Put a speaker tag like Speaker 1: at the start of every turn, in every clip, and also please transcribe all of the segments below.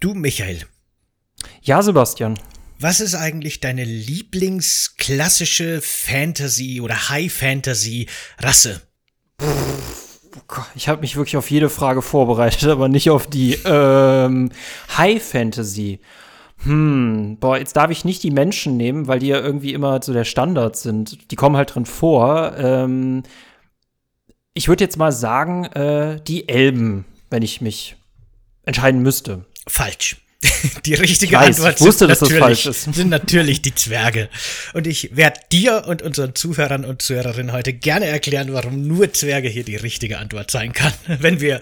Speaker 1: Du, Michael.
Speaker 2: Ja, Sebastian.
Speaker 1: Was ist eigentlich deine Lieblingsklassische Fantasy oder High Fantasy Rasse?
Speaker 2: Ich habe mich wirklich auf jede Frage vorbereitet, aber nicht auf die ähm, High Fantasy. Hm, boah, jetzt darf ich nicht die Menschen nehmen, weil die ja irgendwie immer so der Standard sind. Die kommen halt drin vor. Ähm, ich würde jetzt mal sagen, äh, die Elben, wenn ich mich entscheiden müsste.
Speaker 1: Falsch. Die richtige
Speaker 2: weiß,
Speaker 1: Antwort
Speaker 2: ich wusste,
Speaker 1: sind,
Speaker 2: dass das
Speaker 1: natürlich,
Speaker 2: falsch ist.
Speaker 1: sind natürlich die Zwerge. Und ich werde dir und unseren Zuhörern und Zuhörerinnen heute gerne erklären, warum nur Zwerge hier die richtige Antwort sein kann, wenn wir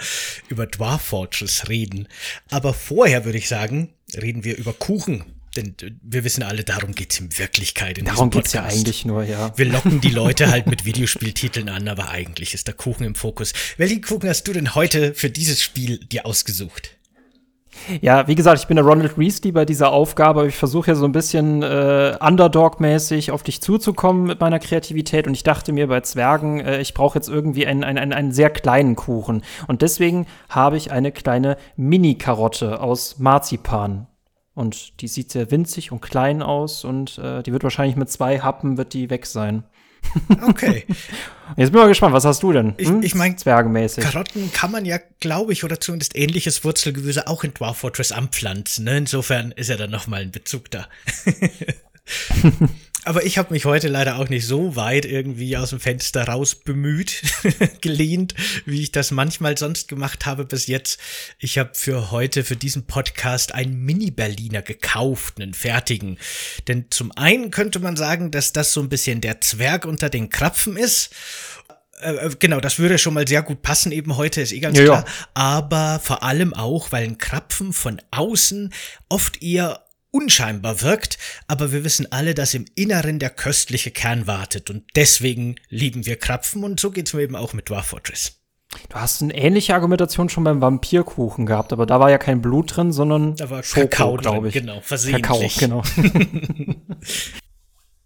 Speaker 1: über Dwarf Fortress reden. Aber vorher würde ich sagen, reden wir über Kuchen. Denn wir wissen alle, darum geht's in Wirklichkeit in
Speaker 2: Darum
Speaker 1: diesem
Speaker 2: geht's ja eigentlich nur, ja.
Speaker 1: Wir locken die Leute halt mit Videospieltiteln an, aber eigentlich ist der Kuchen im Fokus. Welchen Kuchen hast du denn heute für dieses Spiel dir ausgesucht?
Speaker 2: Ja, wie gesagt, ich bin der Ronald Weasley bei dieser Aufgabe, ich versuche ja so ein bisschen äh, Underdog-mäßig auf dich zuzukommen mit meiner Kreativität. Und ich dachte mir bei Zwergen, äh, ich brauche jetzt irgendwie einen, einen, einen, einen sehr kleinen Kuchen. Und deswegen habe ich eine kleine Mini-Karotte aus Marzipan. Und die sieht sehr winzig und klein aus und äh, die wird wahrscheinlich mit zwei Happen wird die weg sein.
Speaker 1: Okay.
Speaker 2: Jetzt bin ich mal gespannt, was hast du denn?
Speaker 1: Ich-
Speaker 2: Hm?
Speaker 1: ich mein,
Speaker 2: Zwergenmäßig.
Speaker 1: Karotten kann man ja, glaube ich, oder zumindest ähnliches Wurzelgewüse auch in Dwarf Fortress anpflanzen. Ne? Insofern ist ja dann noch mal ein Bezug da. Aber ich habe mich heute leider auch nicht so weit irgendwie aus dem Fenster raus bemüht, gelehnt, wie ich das manchmal sonst gemacht habe bis jetzt. Ich habe für heute, für diesen Podcast, einen Mini-Berliner gekauft, einen fertigen. Denn zum einen könnte man sagen, dass das so ein bisschen der Zwerg unter den Krapfen ist. Äh, genau, das würde schon mal sehr gut passen eben heute, ist eh ganz
Speaker 2: Ja, ja.
Speaker 1: klar. Aber vor allem auch, weil ein Krapfen von außen oft eher unscheinbar wirkt, aber wir wissen alle, dass im Inneren der köstliche Kern wartet und deswegen lieben wir Krapfen und so geht's mir eben auch mit Dwarf Fortress.
Speaker 2: Du hast eine ähnliche Argumentation schon beim Vampirkuchen gehabt, aber da war ja kein Blut drin, sondern
Speaker 1: Da war
Speaker 2: Schoko, glaube ich.
Speaker 1: genau, versehentlich.
Speaker 2: Kakao, genau.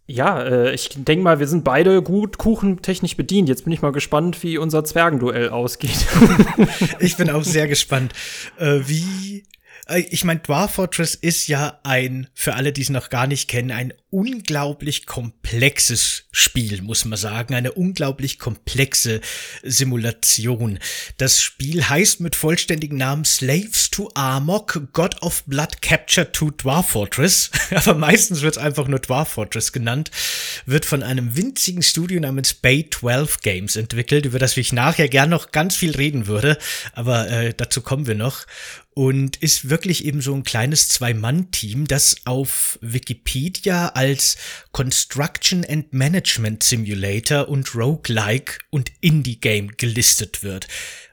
Speaker 2: ja, äh, ich denke mal, wir sind beide gut kuchentechnisch bedient. Jetzt bin ich mal gespannt, wie unser Zwergenduell ausgeht.
Speaker 1: Ich bin auch sehr gespannt, äh, wie. Äh, Ich meine, Dwarf Fortress ist ja ein, für alle, die es noch gar nicht kennen, ein unglaublich komplexes Spiel, muss man sagen. Eine unglaublich komplexe Simulation. Das Spiel heißt mit vollständigem Namen Slaves to Amok, God of Blood Capture to Dwarf Fortress. Aber meistens wird es einfach nur Dwarf Fortress genannt. Wird von einem winzigen Studio namens Bay 12 Games entwickelt, über das ich nachher gern noch ganz viel reden würde. Aber äh, dazu kommen wir noch und ist wirklich eben so ein kleines Zwei-Mann-Team, das auf Wikipedia als Construction and Management Simulator und Roguelike und Indie-Game gelistet wird.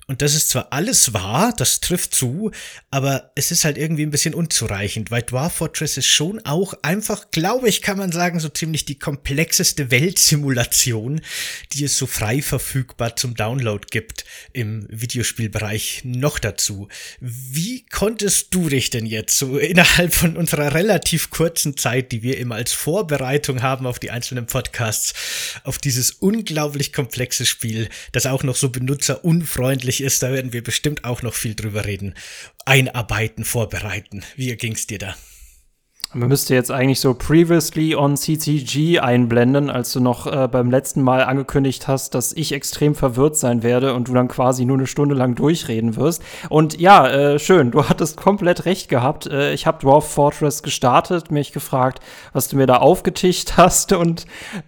Speaker 1: Und das ist zwar alles wahr, das trifft zu, aber es ist halt irgendwie ein bisschen unzureichend, weil Dwarf Fortress ist schon auch einfach, glaube ich, kann man sagen, so ziemlich die komplexeste Weltsimulation, die es so frei verfügbar zum Download gibt im Videospielbereich noch dazu. Wie konntest du dich denn jetzt so innerhalb von unserer relativ kurzen Zeit, die wir immer als Vorbereitung haben auf die einzelnen Podcasts, auf dieses unglaublich komplexe Spiel, das auch noch so benutzerunfreundlich ist, da werden wir bestimmt auch noch viel drüber reden, einarbeiten, vorbereiten. Wie ging's dir da?
Speaker 2: Man müsste jetzt eigentlich so previously on CCG einblenden, als du noch äh, beim letzten Mal angekündigt hast, dass ich extrem verwirrt sein werde und du dann quasi nur eine Stunde lang durchreden wirst. Und ja, äh, schön, du hattest komplett recht gehabt. Äh, ich habe Dwarf Fortress gestartet, mich gefragt, was du mir da aufgetischt hast und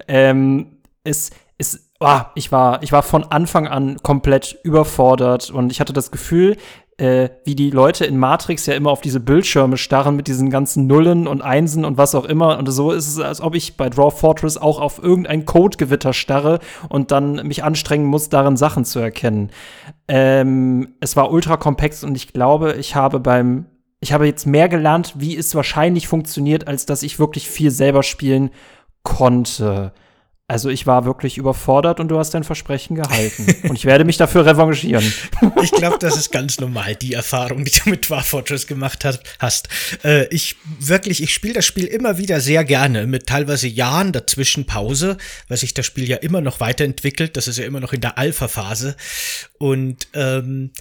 Speaker 2: ähm, es ist Ah, ich war, ich war von Anfang an komplett überfordert und ich hatte das Gefühl, äh, wie die Leute in Matrix ja immer auf diese Bildschirme starren mit diesen ganzen Nullen und Einsen und was auch immer. Und so ist es, als ob ich bei Draw Fortress auch auf irgendein Codegewitter starre und dann mich anstrengen muss, darin Sachen zu erkennen. Ähm, es war ultra komplex und ich glaube, ich habe beim, ich habe jetzt mehr gelernt, wie es wahrscheinlich funktioniert, als dass ich wirklich viel selber spielen konnte. Also ich war wirklich überfordert und du hast dein Versprechen gehalten. und ich werde mich dafür revanchieren.
Speaker 1: ich glaube, das ist ganz normal, die Erfahrung, die du mit Dwarf Fortress gemacht hast. Äh, ich wirklich, ich spiele das Spiel immer wieder sehr gerne, mit teilweise Jahren dazwischen Pause, weil sich das Spiel ja immer noch weiterentwickelt. Das ist ja immer noch in der Alpha-Phase. Und ähm,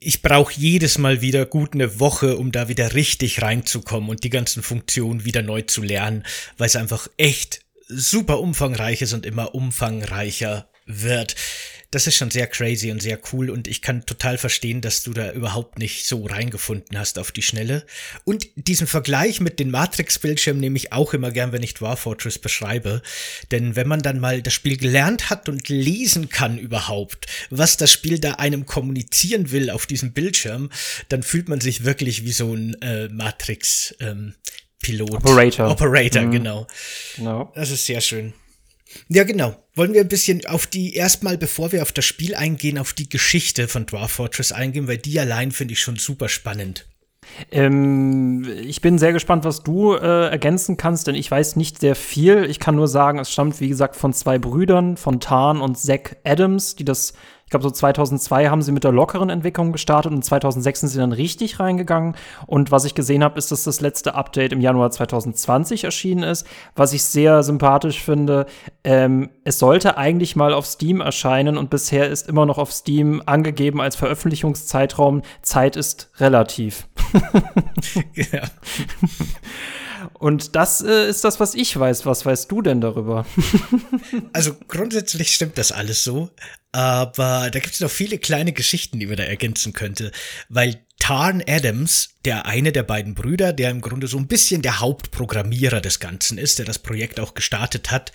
Speaker 1: ich brauche jedes Mal wieder gut eine Woche, um da wieder richtig reinzukommen und die ganzen Funktionen wieder neu zu lernen, weil es einfach echt super umfangreich ist und immer umfangreicher wird. Das ist schon sehr crazy und sehr cool und ich kann total verstehen, dass du da überhaupt nicht so reingefunden hast auf die Schnelle. Und diesen Vergleich mit den Matrix-Bildschirmen nehme ich auch immer gern, wenn ich Dwarf Fortress beschreibe. Denn wenn man dann mal das Spiel gelernt hat und lesen kann überhaupt, was das Spiel da einem kommunizieren will auf diesem Bildschirm, dann fühlt man sich wirklich wie so ein äh, Matrix, ähm, Pilot.
Speaker 2: Operator.
Speaker 1: Operator, mhm. genau. Genau. Das ist sehr schön. Ja, genau. Wollen wir ein bisschen auf die, erstmal, bevor wir auf das Spiel eingehen, auf die Geschichte von Dwarf Fortress eingehen, weil die allein finde ich schon super spannend.
Speaker 2: Ähm, ich bin sehr gespannt, was du äh, ergänzen kannst, denn ich weiß nicht sehr viel. Ich kann nur sagen, es stammt, wie gesagt, von zwei Brüdern, von Tarn und Zack Adams, die das ich glaube, so 2002 haben sie mit der lockeren Entwicklung gestartet und 2006 sind sie dann richtig reingegangen. Und was ich gesehen habe, ist, dass das letzte Update im Januar 2020 erschienen ist. Was ich sehr sympathisch finde, ähm, es sollte eigentlich mal auf Steam erscheinen und bisher ist immer noch auf Steam angegeben als Veröffentlichungszeitraum. Zeit ist relativ. ja. Und das äh, ist das, was ich weiß. Was weißt du denn darüber?
Speaker 1: also grundsätzlich stimmt das alles so. Aber da gibt es noch viele kleine Geschichten, die man da ergänzen könnte. Weil Tarn Adams, der eine der beiden Brüder, der im Grunde so ein bisschen der Hauptprogrammierer des Ganzen ist, der das Projekt auch gestartet hat,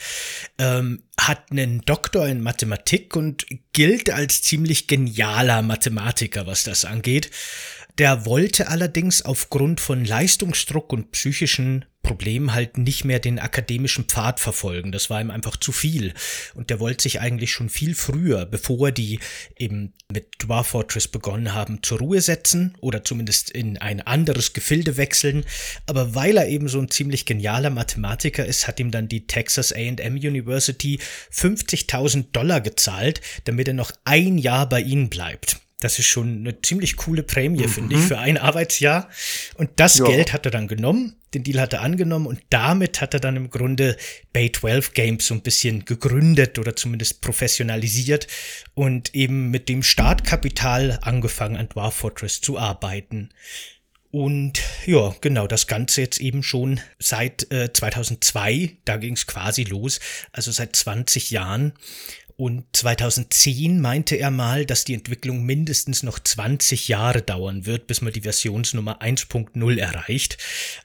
Speaker 1: ähm, hat einen Doktor in Mathematik und gilt als ziemlich genialer Mathematiker, was das angeht. Der wollte allerdings aufgrund von Leistungsdruck und psychischen Problemen halt nicht mehr den akademischen Pfad verfolgen. Das war ihm einfach zu viel. Und der wollte sich eigentlich schon viel früher, bevor die eben mit Dwarf Fortress begonnen haben, zur Ruhe setzen oder zumindest in ein anderes Gefilde wechseln. Aber weil er eben so ein ziemlich genialer Mathematiker ist, hat ihm dann die Texas AM University 50.000 Dollar gezahlt, damit er noch ein Jahr bei ihnen bleibt. Das ist schon eine ziemlich coole Prämie, mhm. finde ich, für ein Arbeitsjahr. Und das ja. Geld hat er dann genommen, den Deal hat er angenommen und damit hat er dann im Grunde Bay 12 Games so ein bisschen gegründet oder zumindest professionalisiert und eben mit dem Startkapital angefangen an Dwarf Fortress zu arbeiten. Und ja, genau, das Ganze jetzt eben schon seit äh, 2002, da ging es quasi los, also seit 20 Jahren. Und 2010 meinte er mal, dass die Entwicklung mindestens noch 20 Jahre dauern wird, bis man die Versionsnummer 1.0 erreicht.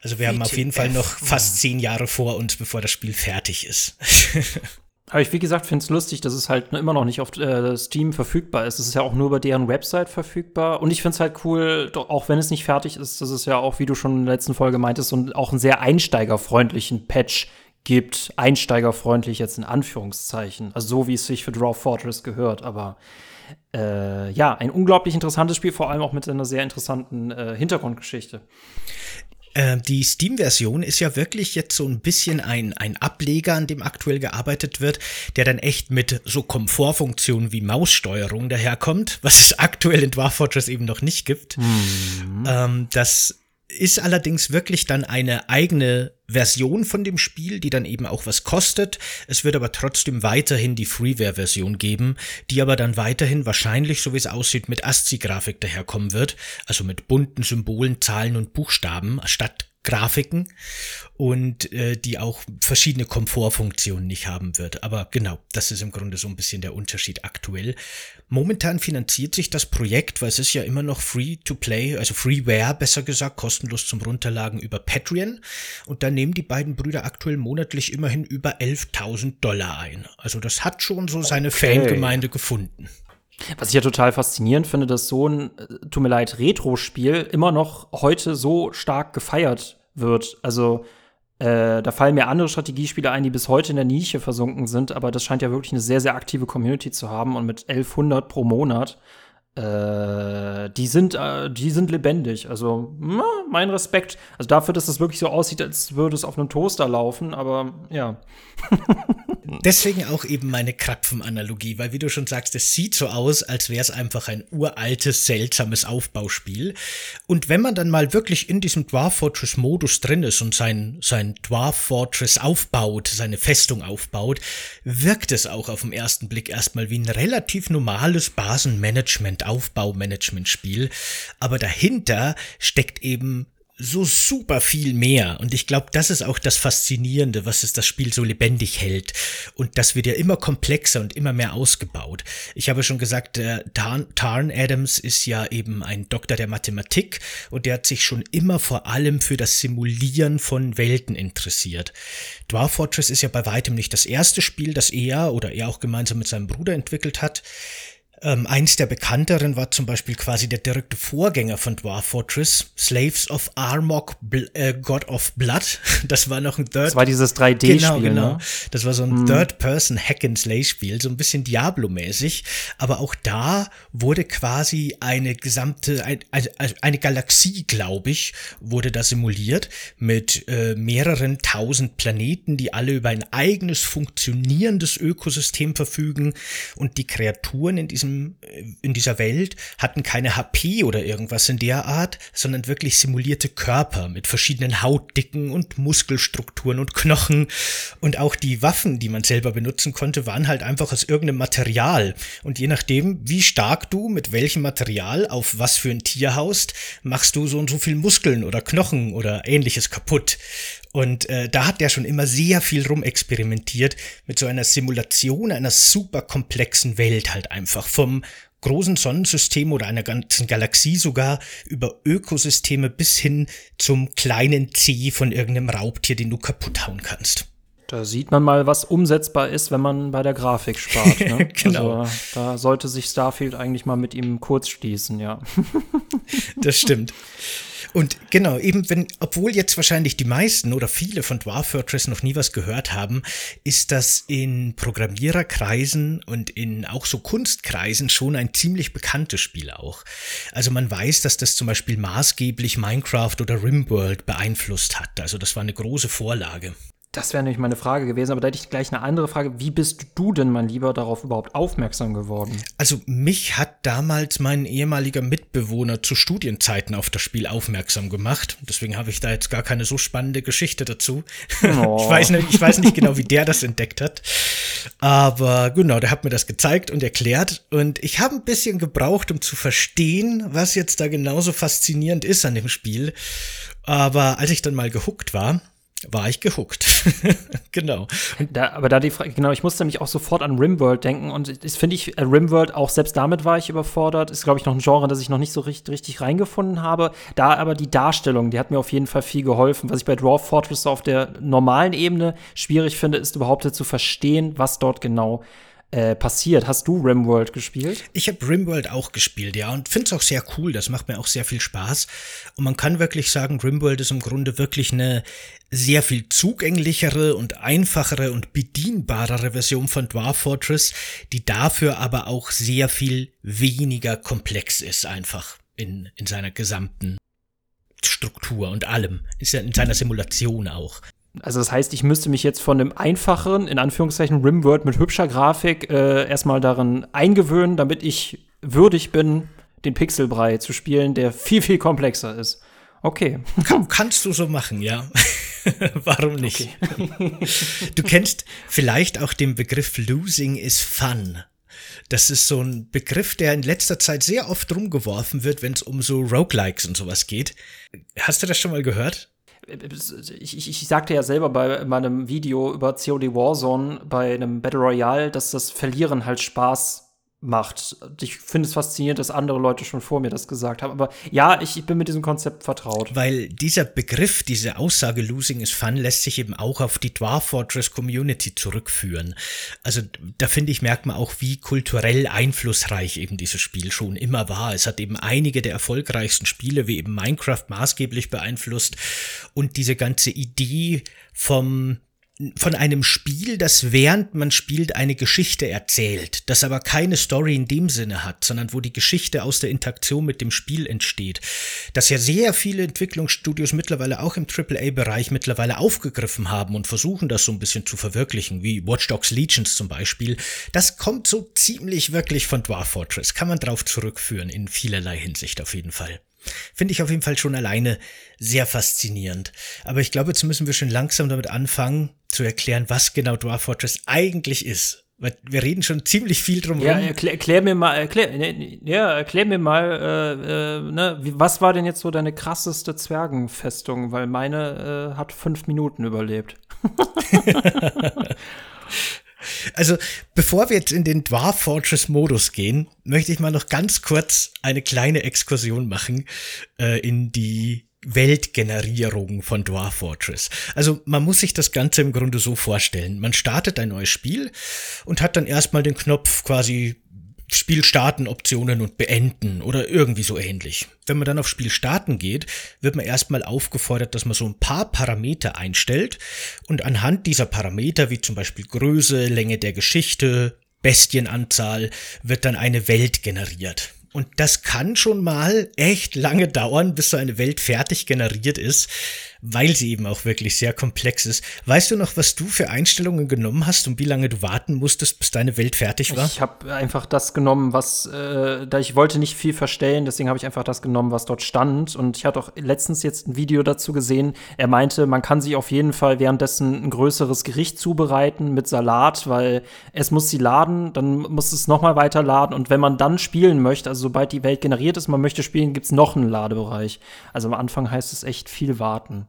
Speaker 1: Also wir WTF. haben auf jeden Fall noch fast 10 Jahre vor uns, bevor das Spiel fertig ist.
Speaker 2: Aber ich, wie gesagt, finde es lustig, dass es halt immer noch nicht auf äh, Steam verfügbar ist. Es ist ja auch nur über deren Website verfügbar. Und ich finde es halt cool, doch, auch wenn es nicht fertig ist, dass es ja auch, wie du schon in der letzten Folge meintest, und auch einen sehr einsteigerfreundlichen Patch gibt, einsteigerfreundlich jetzt in Anführungszeichen. Also so, wie es sich für Draw Fortress gehört. Aber äh, ja, ein unglaublich interessantes Spiel, vor allem auch mit einer sehr interessanten äh, Hintergrundgeschichte.
Speaker 1: Äh, die Steam-Version ist ja wirklich jetzt so ein bisschen ein, ein Ableger, an dem aktuell gearbeitet wird, der dann echt mit so Komfortfunktionen wie Maussteuerung daherkommt, was es aktuell in Dwarf Fortress eben noch nicht gibt. Mhm. Ähm, das ist allerdings wirklich dann eine eigene Version von dem Spiel, die dann eben auch was kostet. Es wird aber trotzdem weiterhin die Freeware-Version geben, die aber dann weiterhin wahrscheinlich, so wie es aussieht, mit ASCII-Grafik daherkommen wird, also mit bunten Symbolen, Zahlen und Buchstaben statt Grafiken und äh, die auch verschiedene Komfortfunktionen nicht haben wird. Aber genau, das ist im Grunde so ein bisschen der Unterschied aktuell. Momentan finanziert sich das Projekt, weil es ist ja immer noch free to play, also freeware besser gesagt, kostenlos zum Runterladen über Patreon. Und da nehmen die beiden Brüder aktuell monatlich immerhin über 11.000 Dollar ein. Also das hat schon so seine okay. Fangemeinde gefunden.
Speaker 2: Was ich ja total faszinierend finde, dass so ein, äh, tut mir leid, Retro-Spiel immer noch heute so stark gefeiert wird. Also äh, da fallen mir andere Strategiespiele ein, die bis heute in der Nische versunken sind, aber das scheint ja wirklich eine sehr, sehr aktive Community zu haben und mit 1100 pro Monat Äh, die sind, äh, die sind lebendig. Also, na, mein Respekt. Also dafür, dass das wirklich so aussieht, als würde es auf einem Toaster laufen, aber ja.
Speaker 1: Deswegen auch eben meine Krapfen-Analogie, weil wie du schon sagst, es sieht so aus, als wäre es einfach ein uraltes, seltsames Aufbauspiel. Und wenn man dann mal wirklich in diesem Dwarf Fortress-Modus drin ist und sein, sein Dwarf Fortress aufbaut, seine Festung aufbaut, wirkt es auch auf den ersten Blick erstmal wie ein relativ normales Basenmanagement Aufbaumanagement-Spiel, aber dahinter steckt eben so super viel mehr. Und ich glaube, das ist auch das Faszinierende, was es das Spiel so lebendig hält. Und das wird ja immer komplexer und immer mehr ausgebaut. Ich habe schon gesagt, der Tarn, Tarn Adams ist ja eben ein Doktor der Mathematik und der hat sich schon immer vor allem für das Simulieren von Welten interessiert. Dwarf Fortress ist ja bei weitem nicht das erste Spiel, das er oder er auch gemeinsam mit seinem Bruder entwickelt hat. Ähm, eins der bekannteren war zum Beispiel quasi der direkte Vorgänger von Dwarf Fortress, Slaves of Armok, Bl äh, God of Blood. Das war noch ein Third.
Speaker 2: Das war dieses 3D-Spiel.
Speaker 1: Genau, genau.
Speaker 2: Ne?
Speaker 1: Das war so ein hm. Third-Person-Hack-and-Slay-Spiel, so ein bisschen Diablo-mäßig. Aber auch da wurde quasi eine gesamte, ein, also eine Galaxie, glaube ich, wurde da simuliert mit äh, mehreren tausend Planeten, die alle über ein eigenes funktionierendes Ökosystem verfügen und die Kreaturen in diesem diesem, in dieser Welt hatten keine HP oder irgendwas in der Art, sondern wirklich simulierte Körper mit verschiedenen Hautdicken und Muskelstrukturen und Knochen. Und auch die Waffen, die man selber benutzen konnte, waren halt einfach aus irgendeinem Material. Und je nachdem, wie stark du mit welchem Material auf was für ein Tier haust, machst du so und so viel Muskeln oder Knochen oder ähnliches kaputt. Und äh, da hat der schon immer sehr viel rumexperimentiert mit so einer Simulation einer super komplexen Welt halt einfach. Vom großen Sonnensystem oder einer ganzen Galaxie sogar über Ökosysteme bis hin zum kleinen C von irgendeinem Raubtier, den du kaputt hauen kannst.
Speaker 2: Da sieht man mal, was umsetzbar ist, wenn man bei der Grafik spart. Ne?
Speaker 1: genau.
Speaker 2: Also, da sollte sich Starfield eigentlich mal mit ihm kurz schließen, ja.
Speaker 1: das stimmt. Und genau, eben wenn, obwohl jetzt wahrscheinlich die meisten oder viele von Dwarf Fortress noch nie was gehört haben, ist das in Programmiererkreisen und in auch so Kunstkreisen schon ein ziemlich bekanntes Spiel auch. Also man weiß, dass das zum Beispiel maßgeblich Minecraft oder Rimworld beeinflusst hat. Also das war eine große Vorlage.
Speaker 2: Das wäre nämlich meine Frage gewesen, aber da hätte ich gleich eine andere Frage. Wie bist du denn, mein Lieber, darauf überhaupt aufmerksam geworden?
Speaker 1: Also mich hat damals mein ehemaliger Mitbewohner zu Studienzeiten auf das Spiel aufmerksam gemacht. Deswegen habe ich da jetzt gar keine so spannende Geschichte dazu. Oh. Ich, weiß nicht, ich weiß nicht genau, wie der das entdeckt hat. Aber genau, der hat mir das gezeigt und erklärt. Und ich habe ein bisschen gebraucht, um zu verstehen, was jetzt da genauso faszinierend ist an dem Spiel. Aber als ich dann mal gehuckt war, war ich gehuckt. genau.
Speaker 2: Da, aber da die Frage, genau, ich musste nämlich auch sofort an Rimworld denken und das finde ich, äh, Rimworld, auch selbst damit war ich überfordert. Ist, glaube ich, noch ein Genre, das ich noch nicht so richtig, richtig reingefunden habe. Da aber die Darstellung, die hat mir auf jeden Fall viel geholfen. Was ich bei Dwarf Fortress auf der normalen Ebene schwierig finde, ist überhaupt zu verstehen, was dort genau passiert. Hast du Rimworld gespielt?
Speaker 1: Ich habe Rimworld auch gespielt, ja, und finde es auch sehr cool. Das macht mir auch sehr viel Spaß. Und man kann wirklich sagen, Rimworld ist im Grunde wirklich eine sehr viel zugänglichere und einfachere und bedienbarere Version von Dwarf Fortress, die dafür aber auch sehr viel weniger komplex ist, einfach in, in seiner gesamten Struktur und allem. In seiner Simulation auch.
Speaker 2: Also das heißt, ich müsste mich jetzt von einem einfacheren, in Anführungszeichen, Rimworld mit hübscher Grafik äh, erstmal darin eingewöhnen, damit ich würdig bin, den Pixelbrei zu spielen, der viel, viel komplexer ist. Okay.
Speaker 1: Kann, kannst du so machen, ja. Warum nicht? Okay. du kennst vielleicht auch den Begriff Losing is Fun. Das ist so ein Begriff, der in letzter Zeit sehr oft rumgeworfen wird, wenn es um so Roguelikes und sowas geht. Hast du das schon mal gehört?
Speaker 2: Ich, ich, ich sagte ja selber bei meinem Video über COD Warzone bei einem Battle Royale, dass das Verlieren halt Spaß macht. Ich finde es faszinierend, dass andere Leute schon vor mir das gesagt haben. Aber ja, ich, ich, bin mit diesem Konzept vertraut.
Speaker 1: Weil dieser Begriff, diese Aussage Losing is Fun lässt sich eben auch auf die Dwarf Fortress Community zurückführen. Also da finde ich, merkt man auch, wie kulturell einflussreich eben dieses Spiel schon immer war. Es hat eben einige der erfolgreichsten Spiele wie eben Minecraft maßgeblich beeinflusst und diese ganze Idee vom von einem Spiel, das während man spielt eine Geschichte erzählt, das aber keine Story in dem Sinne hat, sondern wo die Geschichte aus der Interaktion mit dem Spiel entsteht. Das ja sehr viele Entwicklungsstudios mittlerweile auch im AAA-Bereich mittlerweile aufgegriffen haben und versuchen das so ein bisschen zu verwirklichen, wie Watch Dogs Legions zum Beispiel. Das kommt so ziemlich wirklich von Dwarf Fortress, kann man drauf zurückführen, in vielerlei Hinsicht auf jeden Fall. Finde ich auf jeden Fall schon alleine sehr faszinierend. Aber ich glaube, jetzt müssen wir schon langsam damit anfangen, zu erklären, was genau Dwarf Fortress eigentlich ist. Weil wir reden schon ziemlich viel drum
Speaker 2: Ja, erklär, erklär mir mal, erklär, ne, ja, erklär mir mal, äh, äh, ne, wie, was war denn jetzt so deine krasseste Zwergenfestung? Weil meine äh, hat fünf Minuten überlebt.
Speaker 1: Also, bevor wir jetzt in den Dwarf Fortress Modus gehen, möchte ich mal noch ganz kurz eine kleine Exkursion machen äh, in die Weltgenerierung von Dwarf Fortress. Also man muss sich das Ganze im Grunde so vorstellen. Man startet ein neues Spiel und hat dann erstmal den Knopf quasi Spiel starten Optionen und beenden oder irgendwie so ähnlich. Wenn man dann auf Spiel starten geht, wird man erstmal aufgefordert, dass man so ein paar Parameter einstellt und anhand dieser Parameter, wie zum Beispiel Größe, Länge der Geschichte, Bestienanzahl, wird dann eine Welt generiert. Und das kann schon mal echt lange dauern, bis so eine Welt fertig generiert ist weil sie eben auch wirklich sehr komplex ist. Weißt du noch, was du für Einstellungen genommen hast und wie lange du warten musstest, bis deine Welt fertig war?
Speaker 2: Ich habe einfach das genommen, was, äh, da ich wollte nicht viel verstellen, deswegen habe ich einfach das genommen, was dort stand. Und ich hatte auch letztens jetzt ein Video dazu gesehen. Er meinte, man kann sich auf jeden Fall währenddessen ein größeres Gericht zubereiten mit Salat, weil es muss sie laden, dann muss es noch mal weiter laden. Und wenn man dann spielen möchte, also sobald die Welt generiert ist, man möchte spielen, gibt's noch einen Ladebereich. Also am Anfang heißt es echt viel warten.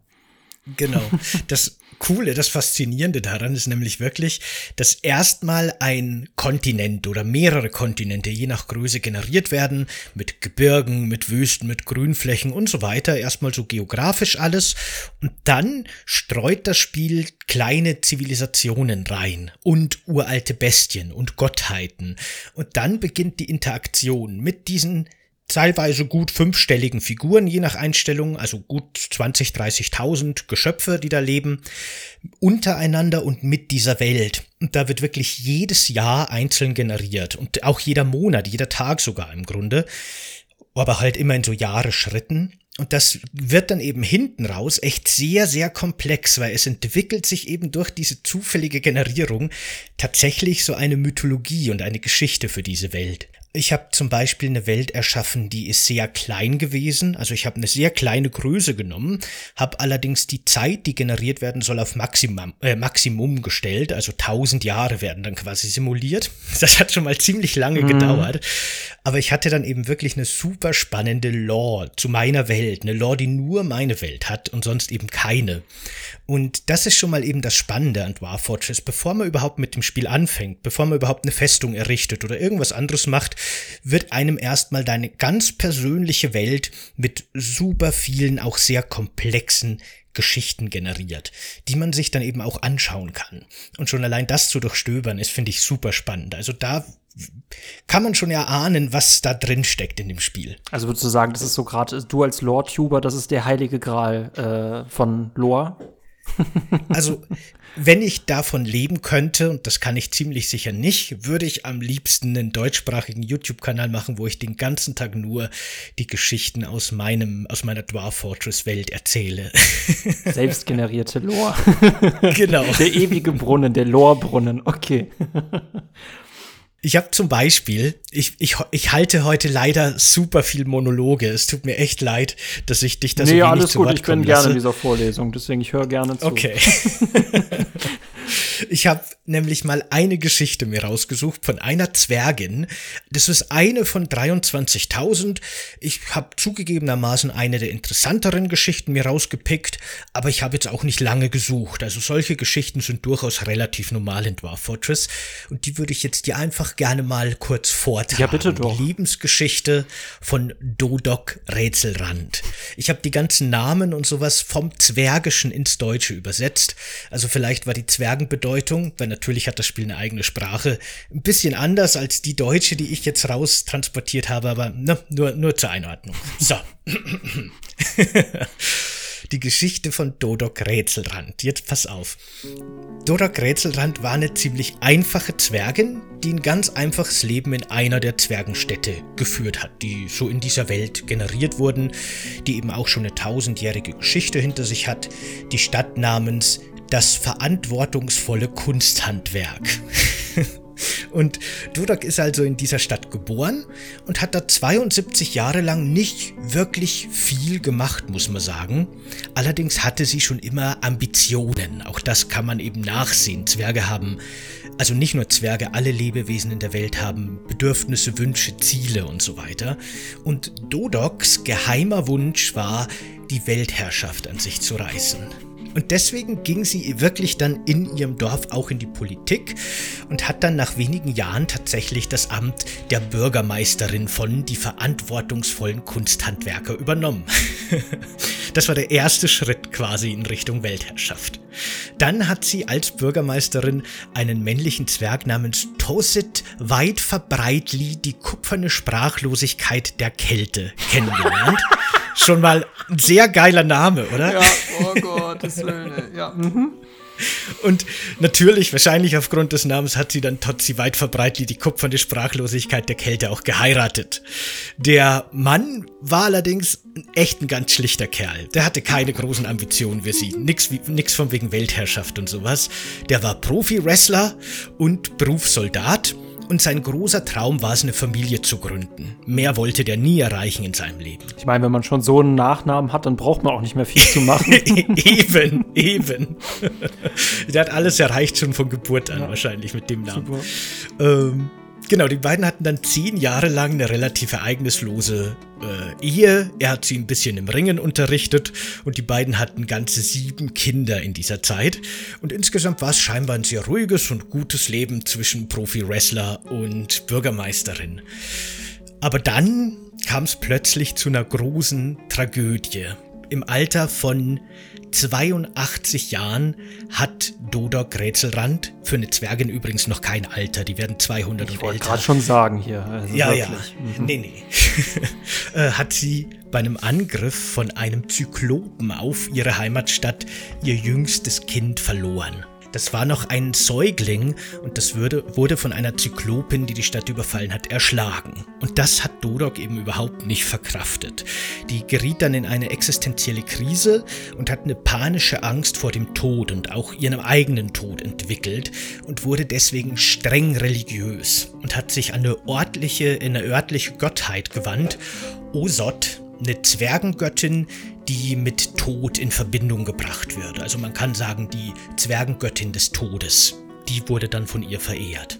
Speaker 1: Genau. Das Coole, das Faszinierende daran ist nämlich wirklich, dass erstmal ein Kontinent oder mehrere Kontinente je nach Größe generiert werden, mit Gebirgen, mit Wüsten, mit Grünflächen und so weiter. Erstmal so geografisch alles. Und dann streut das Spiel kleine Zivilisationen rein und uralte Bestien und Gottheiten. Und dann beginnt die Interaktion mit diesen teilweise gut fünfstelligen Figuren, je nach Einstellung, also gut 20, 30.000 Geschöpfe, die da leben, untereinander und mit dieser Welt. Und da wird wirklich jedes Jahr einzeln generiert und auch jeder Monat, jeder Tag sogar im Grunde, aber halt immer in so Jahresschritten. Und das wird dann eben hinten raus echt sehr, sehr komplex, weil es entwickelt sich eben durch diese zufällige Generierung tatsächlich so eine Mythologie und eine Geschichte für diese Welt. Ich habe zum Beispiel eine Welt erschaffen, die ist sehr klein gewesen. Also ich habe eine sehr kleine Größe genommen, habe allerdings die Zeit, die generiert werden soll, auf Maximum, äh, Maximum gestellt. Also 1000 Jahre werden dann quasi simuliert. Das hat schon mal ziemlich lange mhm. gedauert. Aber ich hatte dann eben wirklich eine super spannende Lore zu meiner Welt. Eine Lore, die nur meine Welt hat und sonst eben keine. Und das ist schon mal eben das Spannende an Dwarf Fortress. Bevor man überhaupt mit dem Spiel anfängt, bevor man überhaupt eine Festung errichtet oder irgendwas anderes macht, wird einem erstmal deine ganz persönliche Welt mit super vielen, auch sehr komplexen Geschichten generiert, die man sich dann eben auch anschauen kann. Und schon allein das zu durchstöbern ist, finde ich, super spannend. Also da kann man schon erahnen, was da drin steckt in dem Spiel.
Speaker 2: Also würdest du sagen, das ist so gerade, du als Lore-Tuber, das ist der heilige Gral äh, von Lore?
Speaker 1: Also, wenn ich davon leben könnte, und das kann ich ziemlich sicher nicht, würde ich am liebsten einen deutschsprachigen YouTube-Kanal machen, wo ich den ganzen Tag nur die Geschichten aus meinem, aus meiner Dwarf Fortress Welt erzähle.
Speaker 2: Selbstgenerierte Lore.
Speaker 1: Genau.
Speaker 2: Der ewige Brunnen, der Lore-Brunnen, okay.
Speaker 1: Ich habe zum Beispiel, ich, ich, ich halte heute leider super viel Monologe. Es tut mir echt leid, dass ich dich da nee, so wenig alles zu gut. Wort
Speaker 2: ich bin gerne in dieser Vorlesung, deswegen ich höre gerne zu.
Speaker 1: Okay. Ich habe nämlich mal eine Geschichte mir rausgesucht von einer Zwergin. Das ist eine von 23.000. Ich habe zugegebenermaßen eine der interessanteren Geschichten mir rausgepickt, aber ich habe jetzt auch nicht lange gesucht. Also solche Geschichten sind durchaus relativ normal in Dwarf Fortress und die würde ich jetzt dir einfach gerne mal kurz vortragen.
Speaker 2: Ja, bitte doch.
Speaker 1: Die Lebensgeschichte von Dodok Rätselrand. Ich habe die ganzen Namen und sowas vom Zwergischen ins Deutsche übersetzt. Also vielleicht war die Zwerg Fragenbedeutung, weil natürlich hat das Spiel eine eigene Sprache, ein bisschen anders als die deutsche, die ich jetzt raus transportiert habe, aber ne, nur, nur zur Einordnung. So. Die Geschichte von Dodok Rätselrand. Jetzt pass auf. Dodok Rätselrand war eine ziemlich einfache Zwergin, die ein ganz einfaches Leben in einer der Zwergenstädte geführt hat, die so in dieser Welt generiert wurden, die eben auch schon eine tausendjährige Geschichte hinter sich hat. Die Stadt namens das verantwortungsvolle Kunsthandwerk. Und Dudak ist also in dieser Stadt geboren und hat da 72 Jahre lang nicht wirklich viel gemacht, muss man sagen. Allerdings hatte sie schon immer Ambitionen. Auch das kann man eben nachsehen. Zwerge haben, also nicht nur Zwerge, alle Lebewesen in der Welt haben Bedürfnisse, Wünsche, Ziele und so weiter. Und Dodoks geheimer Wunsch war, die Weltherrschaft an sich zu reißen. Und deswegen ging sie wirklich dann in ihrem Dorf auch in die Politik und hat dann nach wenigen Jahren tatsächlich das Amt der Bürgermeisterin von die verantwortungsvollen Kunsthandwerker übernommen. das war der erste Schritt quasi in Richtung Weltherrschaft. Dann hat sie als Bürgermeisterin einen männlichen Zwerg namens Tosit weit verbreitli die kupferne Sprachlosigkeit der Kälte kennengelernt. Schon mal ein sehr geiler Name, oder?
Speaker 2: Ja, oh Gottes Willen, ja. Mhm.
Speaker 1: Und natürlich, wahrscheinlich aufgrund des Namens, hat sie dann Totzi weit verbreitet die kupfernde Sprachlosigkeit der Kälte auch geheiratet. Der Mann war allerdings echt ein ganz schlichter Kerl. Der hatte keine großen Ambitionen wie sie. Nix, wie, nix von wegen Weltherrschaft und sowas. Der war Profi-Wrestler und Berufssoldat und sein großer Traum war es, eine Familie zu gründen. Mehr wollte der nie erreichen in seinem Leben.
Speaker 2: Ich meine, wenn man schon so einen Nachnamen hat, dann braucht man auch nicht mehr viel zu machen.
Speaker 1: eben, eben. der hat alles erreicht schon von Geburt an, ja. wahrscheinlich mit dem Namen. Ähm, Genau, die beiden hatten dann zehn Jahre lang eine relativ ereignislose äh, Ehe. Er hat sie ein bisschen im Ringen unterrichtet und die beiden hatten ganze sieben Kinder in dieser Zeit. Und insgesamt war es scheinbar ein sehr ruhiges und gutes Leben zwischen Profi-Wrestler und Bürgermeisterin. Aber dann kam es plötzlich zu einer großen Tragödie. Im Alter von 82 Jahren hat Dodok Rätselrand, für eine Zwergin übrigens noch kein Alter, die werden 200
Speaker 2: ich wollte gerade schon sagen hier.
Speaker 1: Also ja, wirklich. ja. Mhm. Nee, nee. Äh, hat sie bei einem Angriff von einem Zyklopen auf ihre Heimatstadt ihr jüngstes Kind verloren. Das war noch ein Säugling und das würde, wurde von einer Zyklopin, die die Stadt überfallen hat, erschlagen. Und das hat Dodok eben überhaupt nicht verkraftet. Die geriet dann in eine existenzielle Krise und hat eine panische Angst vor dem Tod und auch ihrem eigenen Tod entwickelt und wurde deswegen streng religiös und hat sich an eine örtliche, eine örtliche Gottheit gewandt, Osot, eine Zwergengöttin, die mit Tod in Verbindung gebracht wird. Also man kann sagen, die Zwergengöttin des Todes. Die wurde dann von ihr verehrt.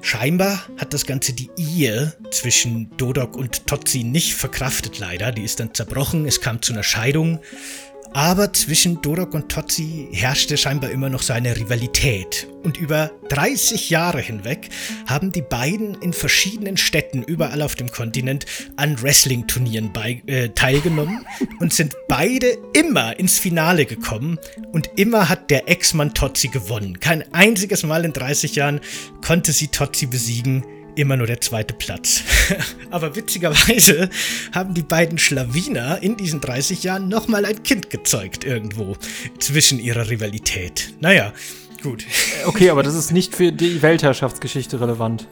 Speaker 1: Scheinbar hat das Ganze die Ehe zwischen Dodok und Totzi nicht verkraftet, leider. Die ist dann zerbrochen, es kam zu einer Scheidung. Aber zwischen Dorok und Totzi herrschte scheinbar immer noch so eine Rivalität. Und über 30 Jahre hinweg haben die beiden in verschiedenen Städten überall auf dem Kontinent an Wrestling-Turnieren äh, teilgenommen und sind beide immer ins Finale gekommen. Und immer hat der Ex-Mann Totzi gewonnen. Kein einziges Mal in 30 Jahren konnte sie Totzi besiegen immer nur der zweite Platz. Aber witzigerweise haben die beiden Schlawiner in diesen 30 Jahren nochmal ein Kind gezeugt irgendwo zwischen ihrer Rivalität. Naja, gut.
Speaker 2: Okay, aber das ist nicht für die Weltherrschaftsgeschichte relevant.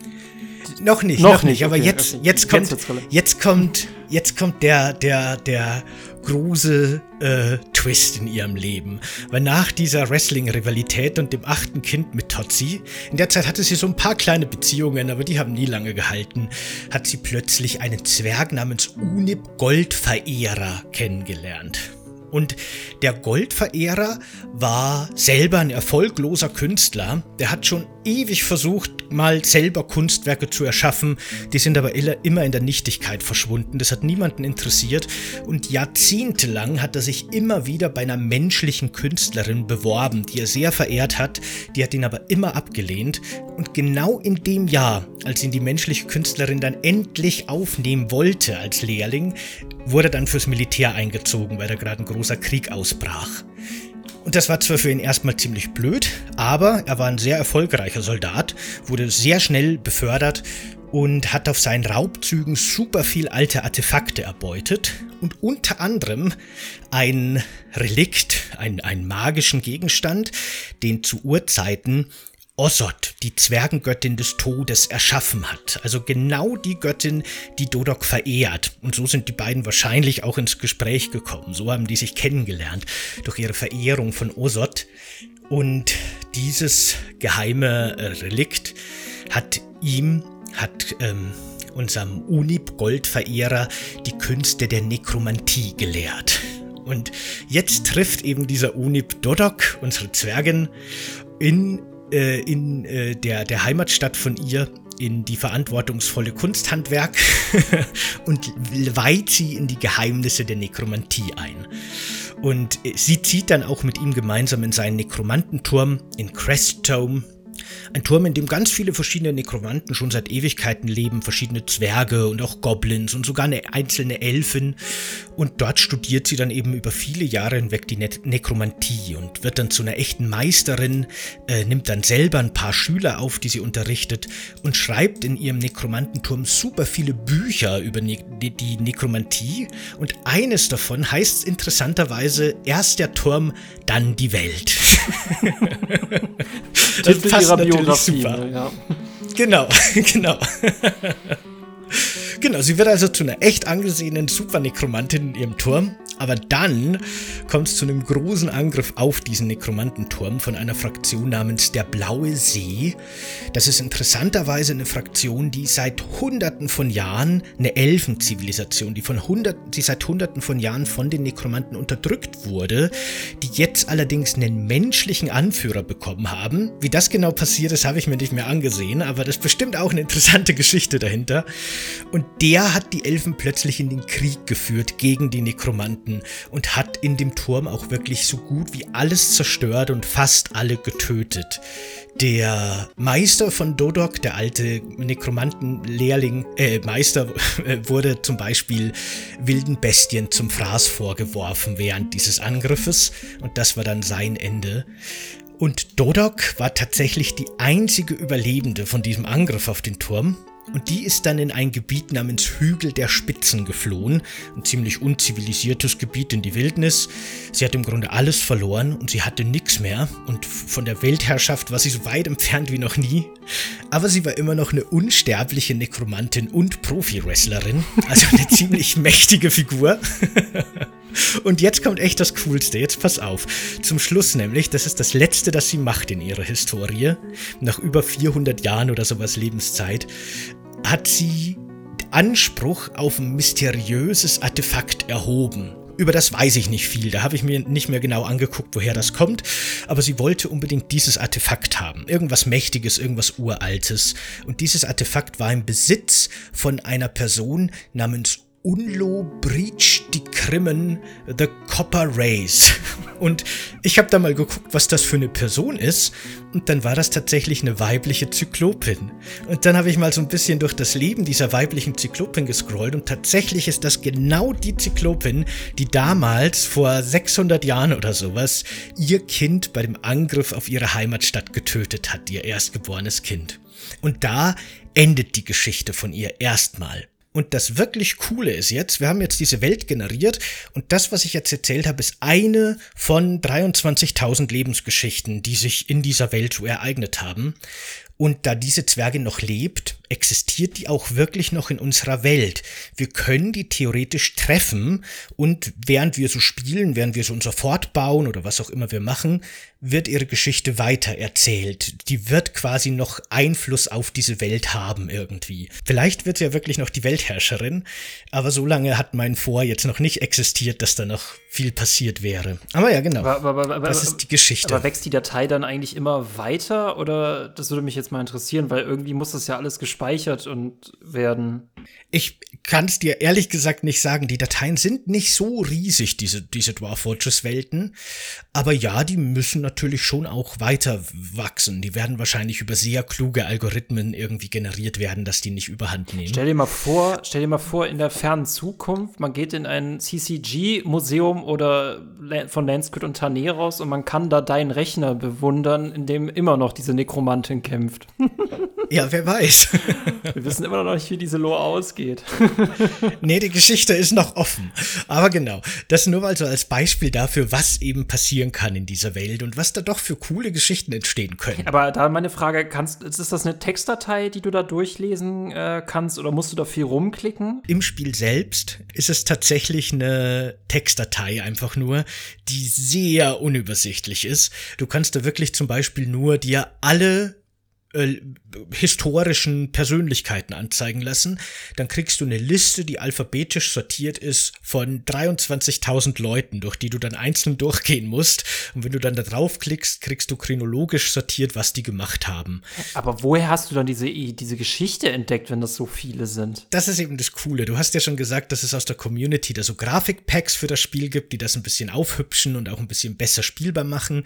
Speaker 1: Noch nicht, noch, noch nicht, aber okay, jetzt, okay. jetzt kommt, jetzt, jetzt kommt, jetzt kommt der, der, der große äh, Twist in ihrem Leben. Weil nach dieser Wrestling-Rivalität und dem achten Kind mit Totzi, in der Zeit hatte sie so ein paar kleine Beziehungen, aber die haben nie lange gehalten, hat sie plötzlich einen Zwerg namens Unib Goldverehrer kennengelernt. Und der Goldverehrer war selber ein erfolgloser Künstler. Der hat schon ewig versucht, mal selber Kunstwerke zu erschaffen. Die sind aber immer in der Nichtigkeit verschwunden. Das hat niemanden interessiert. Und jahrzehntelang hat er sich immer wieder bei einer menschlichen Künstlerin beworben, die er sehr verehrt hat. Die hat ihn aber immer abgelehnt. Und genau in dem Jahr, als ihn die menschliche Künstlerin dann endlich aufnehmen wollte als Lehrling, wurde dann fürs Militär eingezogen, weil da gerade ein großer Krieg ausbrach. Und das war zwar für ihn erstmal ziemlich blöd, aber er war ein sehr erfolgreicher Soldat, wurde sehr schnell befördert und hat auf seinen Raubzügen super viel alte Artefakte erbeutet und unter anderem ein Relikt, ein, einen magischen Gegenstand, den zu Urzeiten Osot, die Zwergengöttin des Todes, erschaffen hat. Also genau die Göttin, die Dodok verehrt. Und so sind die beiden wahrscheinlich auch ins Gespräch gekommen. So haben die sich kennengelernt durch ihre Verehrung von Osot. Und dieses geheime äh, Relikt hat ihm, hat ähm, unserem Unib-Goldverehrer die Künste der Nekromantie gelehrt. Und jetzt trifft eben dieser Unib Dodok, unsere Zwergin, in äh, in äh, der, der Heimatstadt von ihr in die verantwortungsvolle Kunsthandwerk und weiht sie in die Geheimnisse der Nekromantie ein. Und äh, sie zieht dann auch mit ihm gemeinsam in seinen Nekromantenturm in Crestome, ein Turm, in dem ganz viele verschiedene Nekromanten schon seit Ewigkeiten leben, verschiedene Zwerge und auch Goblins und sogar eine einzelne Elfin. Und dort studiert sie dann eben über viele Jahre hinweg die ne Nekromantie und wird dann zu einer echten Meisterin, äh, nimmt dann selber ein paar Schüler auf, die sie unterrichtet und schreibt in ihrem Nekromantenturm super viele Bücher über ne die Nekromantie. Und eines davon heißt interessanterweise erst der Turm, dann die Welt.
Speaker 2: Das passt ihrer Biografie. Super. Ne, ja.
Speaker 1: Genau, genau. genau, sie wird also zu einer echt angesehenen Supernekromantin in ihrem Turm aber dann kommt es zu einem großen Angriff auf diesen Nekromantenturm von einer Fraktion namens der Blaue See. Das ist interessanterweise eine Fraktion, die seit Hunderten von Jahren, eine Elfenzivilisation, die, von Hunderten, die seit Hunderten von Jahren von den Nekromanten unterdrückt wurde, die jetzt allerdings einen menschlichen Anführer bekommen haben. Wie das genau passiert ist, habe ich mir nicht mehr angesehen, aber das ist bestimmt auch eine interessante Geschichte dahinter. Und der hat die Elfen plötzlich in den Krieg geführt gegen die Nekromanten gefunden und hat in dem Turm auch wirklich so gut wie alles zerstört und fast alle getötet. Der Meister von Dodok, der alte Nekromantenlehrling, äh, Meister, äh, wurde zum Beispiel wilden Bestien zum Fraß vorgeworfen während dieses Angriffes und das war dann sein Ende. Und Dodok war tatsächlich die einzige Überlebende von diesem Angriff auf den Turm und die ist dann in ein Gebiet namens Hügel der Spitzen geflohen, ein ziemlich unzivilisiertes Gebiet in die Wildnis. Sie hat im Grunde alles verloren und sie hatte nichts mehr und von der Weltherrschaft war sie so weit entfernt wie noch nie. Aber sie war immer noch eine unsterbliche Nekromantin und Profi-Wrestlerin, also eine ziemlich mächtige Figur. Und jetzt kommt echt das Coolste. Jetzt pass auf. Zum Schluss nämlich, das ist das Letzte, das sie macht in ihrer Historie. Nach über 400 Jahren oder sowas Lebenszeit hat sie Anspruch auf ein mysteriöses Artefakt erhoben. Über das weiß ich nicht viel, da habe ich mir nicht mehr genau angeguckt, woher das kommt, aber sie wollte unbedingt dieses Artefakt haben. Irgendwas Mächtiges, irgendwas Uraltes. Und dieses Artefakt war im Besitz von einer Person namens Unlo Breach die Krimmen The Copper Race. Und ich habe da mal geguckt, was das für eine Person ist. Und dann war das tatsächlich eine weibliche Zyklopin. Und dann habe ich mal so ein bisschen durch das Leben dieser weiblichen Zyklopin gescrollt. Und tatsächlich ist das genau die Zyklopin, die damals vor 600 Jahren oder sowas ihr Kind bei dem Angriff auf ihre Heimatstadt getötet hat, ihr erstgeborenes Kind. Und da endet die Geschichte von ihr erstmal. Und das wirklich Coole ist jetzt, wir haben jetzt diese Welt generiert und das, was ich jetzt erzählt habe, ist eine von 23.000 Lebensgeschichten, die sich in dieser Welt so ereignet haben. Und da diese Zwergin noch lebt, existiert die auch wirklich noch in unserer Welt. Wir können die theoretisch treffen und während wir so spielen, während wir so unser Fort bauen oder was auch immer wir machen, wird ihre Geschichte weiter erzählt. Die wird quasi noch Einfluss auf diese Welt haben irgendwie. Vielleicht wird sie ja wirklich noch die Weltherrscherin, aber so lange hat mein Vor jetzt noch nicht existiert, dass da noch viel passiert wäre. Aber ja, genau.
Speaker 2: Aber, aber, aber, das ist die Geschichte. Aber wächst die Datei dann eigentlich immer weiter oder das würde mich jetzt mal interessieren, weil irgendwie muss das ja alles gespeichert und werden.
Speaker 1: Ich kann es dir ehrlich gesagt nicht sagen. Die Dateien sind nicht so riesig, diese, diese Dwarf Fortress Welten. Aber ja, die müssen natürlich schon auch weiter wachsen. Die werden wahrscheinlich über sehr kluge Algorithmen irgendwie generiert werden, dass die nicht überhand nehmen.
Speaker 2: Stell dir mal vor, stell dir mal vor, in der fernen Zukunft, man geht in ein CCG-Museum oder von Landsquid und Taneros und man kann da deinen Rechner bewundern, in dem immer noch diese Nekromantin kämpft.
Speaker 1: Ja, wer weiß.
Speaker 2: Wir wissen immer noch nicht, wie diese Lore ausgeht.
Speaker 1: nee, die Geschichte ist noch offen. Aber genau, das nur mal so als Beispiel dafür, was eben passieren kann in dieser Welt und was da doch für coole Geschichten entstehen können.
Speaker 2: Aber da meine Frage, kannst, ist das eine Textdatei, die du da durchlesen äh, kannst oder musst du da viel rumklicken?
Speaker 1: Im Spiel selbst ist es tatsächlich eine Textdatei einfach nur, die sehr unübersichtlich ist. Du kannst da wirklich zum Beispiel nur dir alle äh, historischen Persönlichkeiten anzeigen lassen, dann kriegst du eine Liste, die alphabetisch sortiert ist von 23.000 Leuten, durch die du dann einzeln durchgehen musst. Und wenn du dann da draufklickst, kriegst du chronologisch sortiert, was die gemacht haben.
Speaker 2: Aber woher hast du dann diese, diese Geschichte entdeckt, wenn das so viele sind?
Speaker 1: Das ist eben das Coole. Du hast ja schon gesagt, dass es aus der Community da so Grafikpacks für das Spiel gibt, die das ein bisschen aufhübschen und auch ein bisschen besser spielbar machen.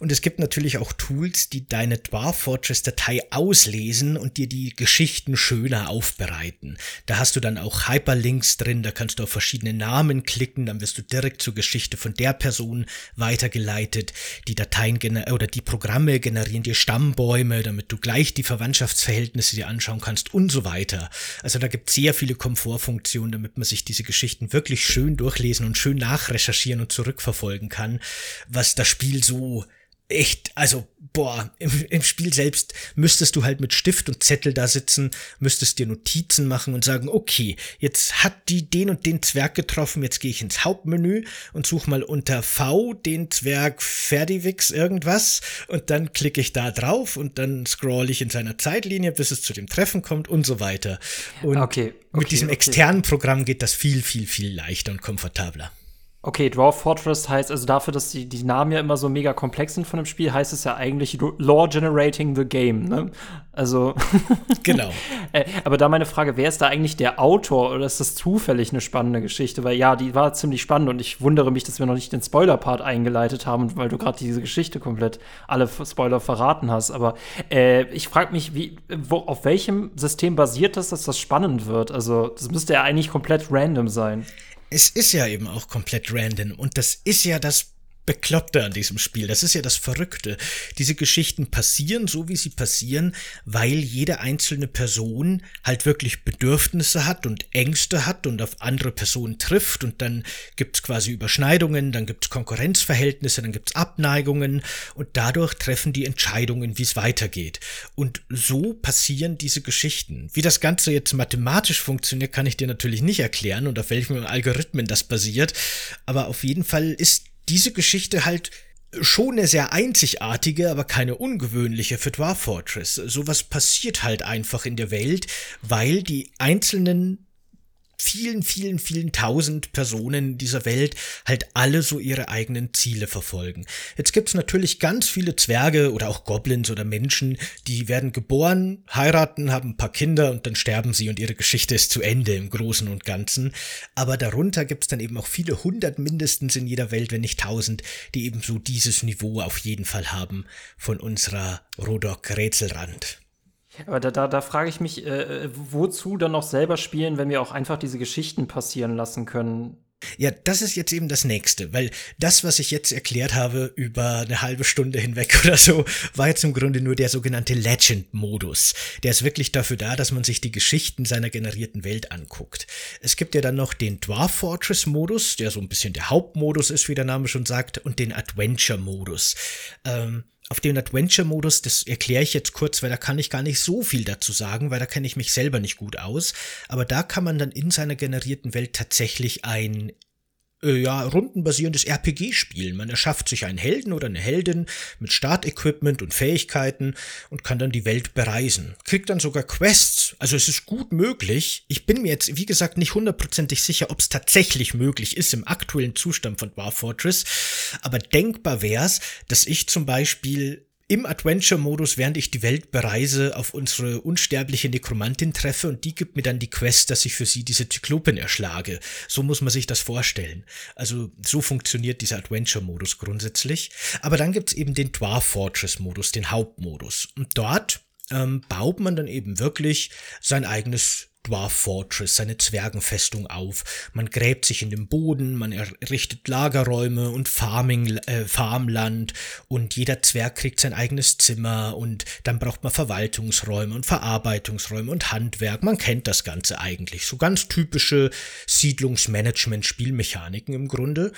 Speaker 1: Und es gibt natürlich auch Tools, die deine Dwarf Fortress Datei auslesen und dir die Geschichten schöner aufbereiten. Da hast du dann auch Hyperlinks drin, da kannst du auf verschiedene Namen klicken, dann wirst du direkt zur Geschichte von der Person weitergeleitet. Die Dateien oder die Programme generieren dir Stammbäume, damit du gleich die Verwandtschaftsverhältnisse dir anschauen kannst und so weiter. Also da gibt es sehr viele Komfortfunktionen, damit man sich diese Geschichten wirklich schön durchlesen und schön nachrecherchieren und zurückverfolgen kann, was das Spiel so echt, also, boah, im, im Spiel selbst müsstest du halt mit Stift und Zettel da sitzen, müsstest dir Notizen machen und sagen, okay, jetzt hat die den und den Zwerg getroffen, jetzt gehe ich ins Hauptmenü und suche mal unter V den Zwerg Ferdivix irgendwas und dann klicke ich da drauf und dann scroll ich in seiner Zeitlinie, bis es zu dem Treffen kommt und so weiter. Und okay, okay, mit diesem externen okay. Programm geht das viel, viel, viel leichter und komfortabler.
Speaker 2: Okay, Dwarf Fortress heißt, also dafür, dass die, die Namen ja immer so mega komplex sind von dem Spiel, heißt es ja eigentlich Lore Generating the Game, ne? Also.
Speaker 1: genau.
Speaker 2: äh, aber da meine Frage, wer ist da eigentlich der Autor oder ist das zufällig eine spannende Geschichte? Weil ja, die war ziemlich spannend und ich wundere mich, dass wir noch nicht den Spoiler-Part eingeleitet haben, weil du gerade diese Geschichte komplett alle Spoiler verraten hast. Aber äh, ich frage mich, wie, wo, auf welchem System basiert das, dass das spannend wird? Also, das müsste ja eigentlich komplett random sein
Speaker 1: es ist ja eben auch komplett random. Und das ist ja das Bekloppte an diesem Spiel. Das ist ja das Verrückte. Diese Geschichten passieren so, wie sie passieren, weil jede einzelne Person halt wirklich Bedürfnisse hat und Ängste hat und auf andere Personen trifft und dann gibt's quasi Überschneidungen, dann gibt's Konkurrenzverhältnisse, dann gibt's Abneigungen und dadurch treffen die Entscheidungen, wie es weitergeht. Und so passieren diese Geschichten. Wie das Ganze jetzt mathematisch funktioniert, kann ich dir natürlich nicht erklären und auf welchen Algorithmen das basiert, aber auf jeden Fall ist diese Geschichte halt schon eine sehr einzigartige, aber keine ungewöhnliche für Dwarf Fortress. Sowas passiert halt einfach in der Welt, weil die einzelnen vielen, vielen, vielen tausend Personen dieser Welt halt alle so ihre eigenen Ziele verfolgen. Jetzt gibt's natürlich ganz viele Zwerge oder auch Goblins oder Menschen, die werden geboren, heiraten, haben ein paar Kinder und dann sterben sie und ihre Geschichte ist zu Ende im Großen und Ganzen. Aber darunter gibt's dann eben auch viele hundert mindestens in jeder Welt, wenn nicht tausend, die eben so dieses Niveau auf jeden Fall haben von unserer Rodok-Rätselrand.
Speaker 2: Aber da, da, da frage ich mich, äh, äh, wozu dann noch selber spielen, wenn wir auch einfach diese Geschichten passieren lassen können?
Speaker 1: Ja, das ist jetzt eben das nächste, weil das, was ich jetzt erklärt habe über eine halbe Stunde hinweg oder so, war jetzt im Grunde nur der sogenannte Legend-Modus. Der ist wirklich dafür da, dass man sich die Geschichten seiner generierten Welt anguckt. Es gibt ja dann noch den Dwarf Fortress-Modus, der so ein bisschen der Hauptmodus ist, wie der Name schon sagt, und den Adventure-Modus. Ähm, auf den Adventure-Modus, das erkläre ich jetzt kurz, weil da kann ich gar nicht so viel dazu sagen, weil da kenne ich mich selber nicht gut aus. Aber da kann man dann in seiner generierten Welt tatsächlich ein äh, ja, rundenbasierendes RPG spielen. Man erschafft sich einen Helden oder eine Heldin mit Startequipment und Fähigkeiten und kann dann die Welt bereisen. Kriegt dann sogar Quests. Also es ist gut möglich. Ich bin mir jetzt, wie gesagt, nicht hundertprozentig sicher, ob es tatsächlich möglich ist im aktuellen Zustand von War Fortress. Aber denkbar wäre es, dass ich zum Beispiel im Adventure-Modus, während ich die Welt bereise, auf unsere unsterbliche Nekromantin treffe und die gibt mir dann die Quest, dass ich für sie diese Zyklopin erschlage. So muss man sich das vorstellen. Also so funktioniert dieser Adventure-Modus grundsätzlich. Aber dann gibt's eben den Dwarf Fortress-Modus, den Hauptmodus. Und dort ähm, baut man dann eben wirklich sein eigenes Dwarf Fortress, seine Zwergenfestung auf. Man gräbt sich in den Boden, man errichtet Lagerräume und Farming, äh, Farmland und jeder Zwerg kriegt sein eigenes Zimmer und dann braucht man Verwaltungsräume und Verarbeitungsräume und Handwerk. Man kennt das Ganze eigentlich. So ganz typische Siedlungsmanagement-Spielmechaniken im Grunde.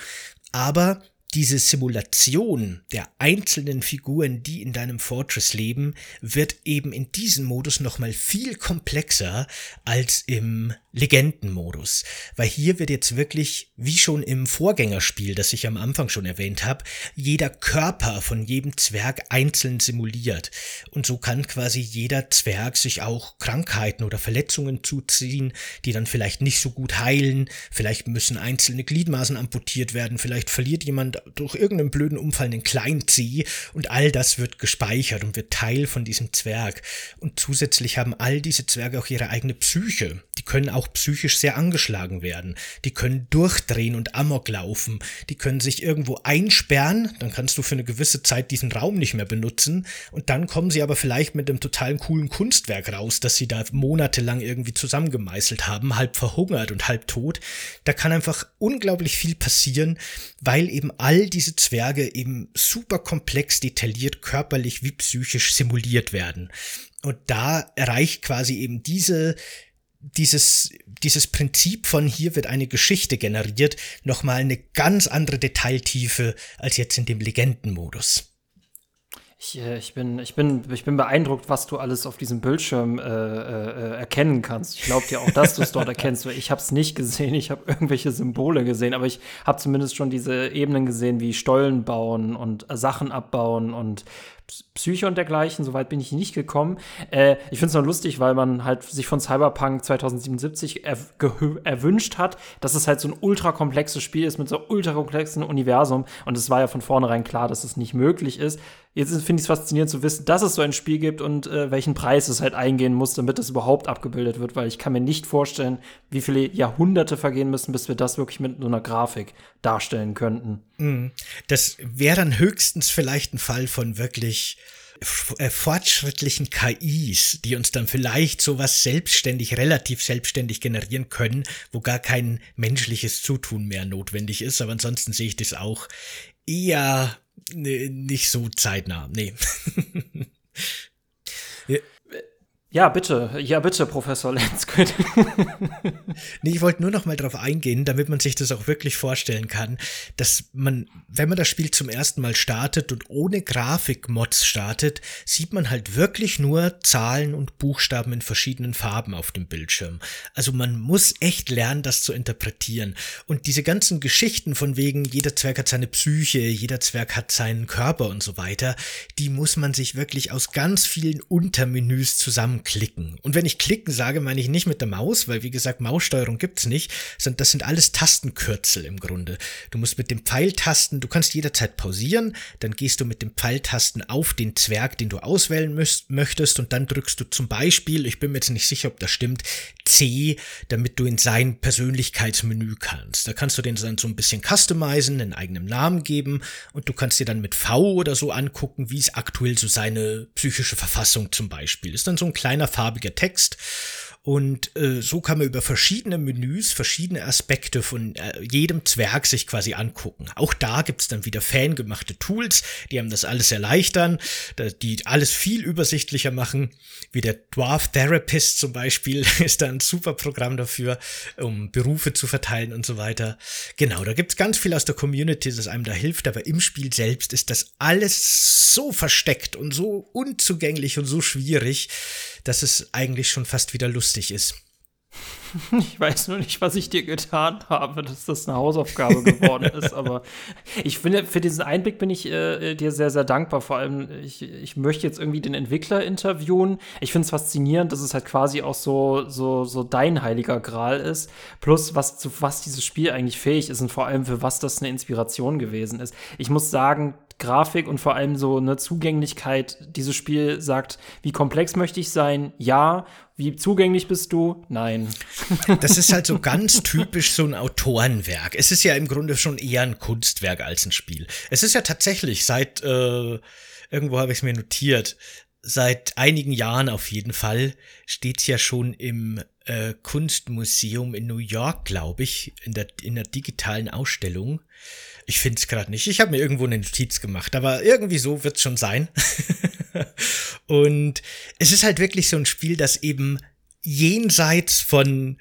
Speaker 1: Aber diese Simulation der einzelnen Figuren, die in deinem Fortress leben, wird eben in diesem Modus nochmal viel komplexer als im Legendenmodus. Weil hier wird jetzt wirklich, wie schon im Vorgängerspiel, das ich am Anfang schon erwähnt habe, jeder Körper von jedem Zwerg einzeln simuliert. Und so kann quasi jeder Zwerg sich auch Krankheiten oder Verletzungen zuziehen, die dann vielleicht nicht so gut heilen, vielleicht müssen einzelne Gliedmaßen amputiert werden, vielleicht verliert jemand durch irgendeinen blöden Unfall einen kleinen Zeh und all das wird gespeichert und wird Teil von diesem Zwerg. Und zusätzlich haben all diese Zwerge auch ihre eigene Psyche. Die können auch auch psychisch sehr angeschlagen werden. Die können durchdrehen und amok laufen. Die können sich irgendwo einsperren, dann kannst du für eine gewisse Zeit diesen Raum nicht mehr benutzen und dann kommen sie aber vielleicht mit einem totalen coolen Kunstwerk raus, das sie da monatelang irgendwie zusammengemeißelt haben, halb verhungert und halb tot. Da kann einfach unglaublich viel passieren, weil eben all diese Zwerge eben super komplex, detailliert, körperlich wie psychisch simuliert werden. Und da erreicht quasi eben diese dieses, dieses Prinzip von hier wird eine Geschichte generiert, nochmal eine ganz andere Detailtiefe als jetzt in dem Legendenmodus.
Speaker 2: Ich, äh, ich, bin, ich, bin, ich bin beeindruckt, was du alles auf diesem Bildschirm äh, äh, erkennen kannst. Ich glaube dir auch, dass du es dort erkennst. Ich habe es nicht gesehen, ich habe irgendwelche Symbole gesehen, aber ich habe zumindest schon diese Ebenen gesehen, wie Stollen bauen und Sachen abbauen und Psyche und dergleichen, soweit bin ich nicht gekommen. Äh, ich finde es noch lustig, weil man halt sich von Cyberpunk 2077 er erwünscht hat, dass es halt so ein ultra komplexes Spiel ist mit so ultra komplexen Universum. Und es war ja von vornherein klar, dass es nicht möglich ist. Jetzt finde ich es faszinierend zu wissen, dass es so ein Spiel gibt und äh, welchen Preis es halt eingehen muss, damit es überhaupt abgebildet wird, weil ich kann mir nicht vorstellen, wie viele Jahrhunderte vergehen müssen, bis wir das wirklich mit so einer Grafik darstellen könnten.
Speaker 1: Mhm. Das wäre dann höchstens vielleicht ein Fall von wirklich äh, fortschrittlichen KIs, die uns dann vielleicht sowas selbstständig, relativ selbstständig generieren können, wo gar kein menschliches Zutun mehr notwendig ist. Aber ansonsten sehe ich das auch eher nee, nicht so zeitnah. Nee.
Speaker 2: Ja, bitte. Ja, bitte, Professor Lensküt.
Speaker 1: nee, ich wollte nur noch mal darauf eingehen, damit man sich das auch wirklich vorstellen kann, dass man, wenn man das Spiel zum ersten Mal startet und ohne Grafikmods startet, sieht man halt wirklich nur Zahlen und Buchstaben in verschiedenen Farben auf dem Bildschirm. Also man muss echt lernen, das zu interpretieren. Und diese ganzen Geschichten von wegen, jeder Zwerg hat seine Psyche, jeder Zwerg hat seinen Körper und so weiter, die muss man sich wirklich aus ganz vielen Untermenüs zusammen klicken. Und wenn ich klicken sage, meine ich nicht mit der Maus, weil wie gesagt, Maussteuerung gibt's nicht, sondern das sind alles Tastenkürzel im Grunde. Du musst mit dem Pfeiltasten, du kannst jederzeit pausieren, dann gehst du mit dem Pfeiltasten auf den Zwerg, den du auswählen möchtest und dann drückst du zum Beispiel, ich bin mir jetzt nicht sicher, ob das stimmt, C, damit du in sein Persönlichkeitsmenü kannst. Da kannst du den dann so ein bisschen customizen, einen eigenen Namen geben und du kannst dir dann mit V oder so angucken, wie ist aktuell so seine psychische Verfassung zum Beispiel. Ist dann so ein kleiner farbiger Text und äh, so kann man über verschiedene Menüs verschiedene Aspekte von äh, jedem Zwerg sich quasi angucken. Auch da gibt's dann wieder fangemachte Tools, die einem das alles erleichtern, die alles viel übersichtlicher machen. Wie der Dwarf Therapist zum Beispiel ist da ein super Programm dafür, um Berufe zu verteilen und so weiter. Genau, da gibt's ganz viel aus der Community, das einem da hilft, aber im Spiel selbst ist das alles so versteckt und so unzugänglich und so schwierig, dass es eigentlich schon fast wieder lustig ist.
Speaker 2: Ich weiß nur nicht, was ich dir getan habe, dass das eine Hausaufgabe geworden ist. Aber ich finde, für diesen Einblick bin ich äh, dir sehr, sehr dankbar. Vor allem, ich, ich möchte jetzt irgendwie den Entwickler interviewen. Ich finde es faszinierend, dass es halt quasi auch so, so, so dein heiliger Gral ist. Plus, was, zu was dieses Spiel eigentlich fähig ist und vor allem, für was das eine Inspiration gewesen ist. Ich muss sagen, Grafik und vor allem so eine Zugänglichkeit. Dieses Spiel sagt, wie komplex möchte ich sein? Ja. Wie zugänglich bist du? Nein.
Speaker 1: Das ist halt so ganz typisch so ein Autorenwerk. Es ist ja im Grunde schon eher ein Kunstwerk als ein Spiel. Es ist ja tatsächlich seit, äh, irgendwo habe ich es mir notiert, seit einigen Jahren auf jeden Fall steht ja schon im äh, Kunstmuseum in New York, glaube ich, in der, in der digitalen Ausstellung. Ich finde es gerade nicht. Ich habe mir irgendwo eine Notiz gemacht, aber irgendwie so wird es schon sein. und es ist halt wirklich so ein Spiel, das eben jenseits von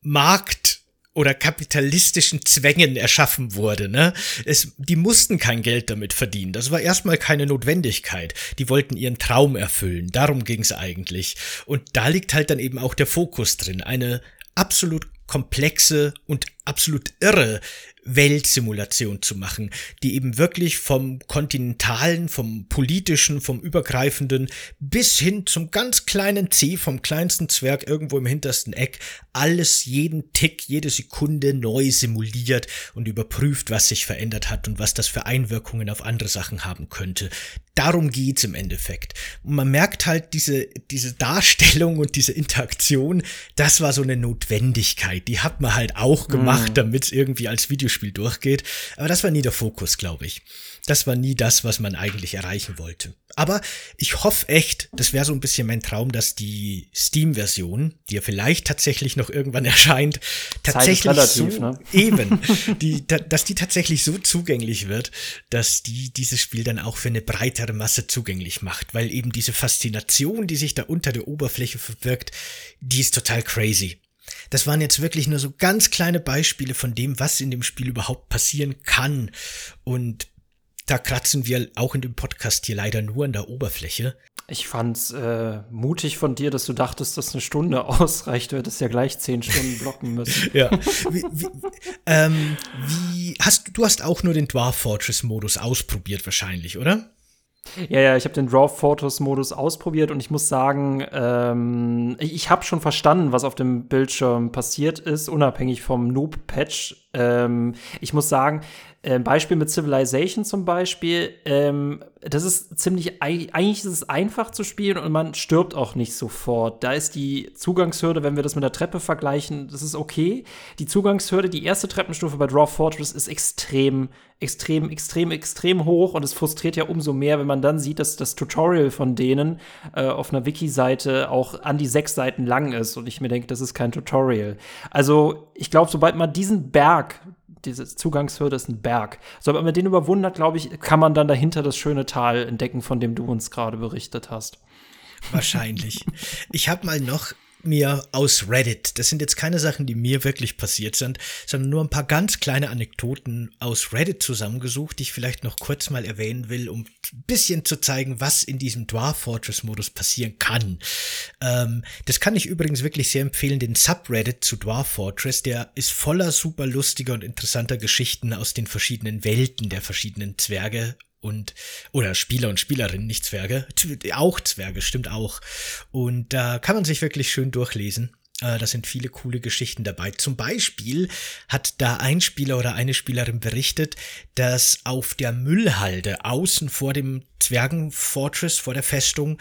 Speaker 1: Markt oder kapitalistischen Zwängen erschaffen wurde. Ne? Es, die mussten kein Geld damit verdienen. Das war erstmal keine Notwendigkeit. Die wollten ihren Traum erfüllen. Darum ging es eigentlich. Und da liegt halt dann eben auch der Fokus drin. Eine absolut komplexe und absolut irre Weltsimulation zu machen, die eben wirklich vom kontinentalen, vom politischen, vom übergreifenden bis hin zum ganz kleinen C, vom kleinsten Zwerg irgendwo im hintersten Eck, alles jeden Tick, jede Sekunde neu simuliert und überprüft, was sich verändert hat und was das für Einwirkungen auf andere Sachen haben könnte. Darum geht's im Endeffekt. Und man merkt halt diese, diese Darstellung und diese Interaktion, das war so eine Notwendigkeit. Die hat man halt auch gemacht, mhm. damit es irgendwie als Videospiel durchgeht. Aber das war nie der Fokus, glaube ich. Das war nie das, was man eigentlich erreichen wollte. Aber ich hoffe echt, das wäre so ein bisschen mein Traum, dass die Steam-Version, die ja vielleicht tatsächlich noch irgendwann erscheint, tatsächlich relativ, so ne? eben, die, da, dass die tatsächlich so zugänglich wird, dass die dieses Spiel dann auch für eine breitere Masse zugänglich macht, weil eben diese Faszination, die sich da unter der Oberfläche verbirgt, die ist total crazy. Das waren jetzt wirklich nur so ganz kleine Beispiele von dem, was in dem Spiel überhaupt passieren kann. Und da kratzen wir auch in dem Podcast hier leider nur an der Oberfläche.
Speaker 2: Ich fand's äh, mutig von dir, dass du dachtest, dass eine Stunde ausreicht. Du hättest ja gleich zehn Stunden blocken müssen.
Speaker 1: ja. Wie, wie, ähm, wie hast du hast auch nur den Dwarf Fortress Modus ausprobiert wahrscheinlich, oder?
Speaker 2: Ja, ja, ich habe den Draw Photos Modus ausprobiert und ich muss sagen, ähm, ich, ich habe schon verstanden, was auf dem Bildschirm passiert ist, unabhängig vom Noob-Patch. Ähm, ich muss sagen, ein Beispiel mit Civilization zum Beispiel, ähm, das ist ziemlich, eigentlich ist es einfach zu spielen und man stirbt auch nicht sofort. Da ist die Zugangshürde, wenn wir das mit der Treppe vergleichen, das ist okay. Die Zugangshürde, die erste Treppenstufe bei Draw Fortress ist extrem, extrem, extrem, extrem hoch und es frustriert ja umso mehr, wenn man dann sieht, dass das Tutorial von denen äh, auf einer Wiki-Seite auch an die sechs Seiten lang ist und ich mir denke, das ist kein Tutorial. Also ich glaube, sobald man diesen Berg diese Zugangshürde ist ein Berg. Sobald man den überwunden hat, glaube ich, kann man dann dahinter das schöne Tal entdecken, von dem du uns gerade berichtet hast.
Speaker 1: Wahrscheinlich. Ich habe mal noch mir aus Reddit, das sind jetzt keine Sachen, die mir wirklich passiert sind, sondern nur ein paar ganz kleine Anekdoten aus Reddit zusammengesucht, die ich vielleicht noch kurz mal erwähnen will, um ein bisschen zu zeigen, was in diesem Dwarf Fortress Modus passieren kann. Ähm, das kann ich übrigens wirklich sehr empfehlen, den Subreddit zu Dwarf Fortress, der ist voller super lustiger und interessanter Geschichten aus den verschiedenen Welten der verschiedenen Zwerge und oder Spieler und Spielerinnen, nicht Zwerge, auch Zwerge, stimmt auch. Und da kann man sich wirklich schön durchlesen. Äh, da sind viele coole Geschichten dabei. Zum Beispiel hat da ein Spieler oder eine Spielerin berichtet, dass auf der Müllhalde außen vor dem Zwergenfortress, vor der Festung,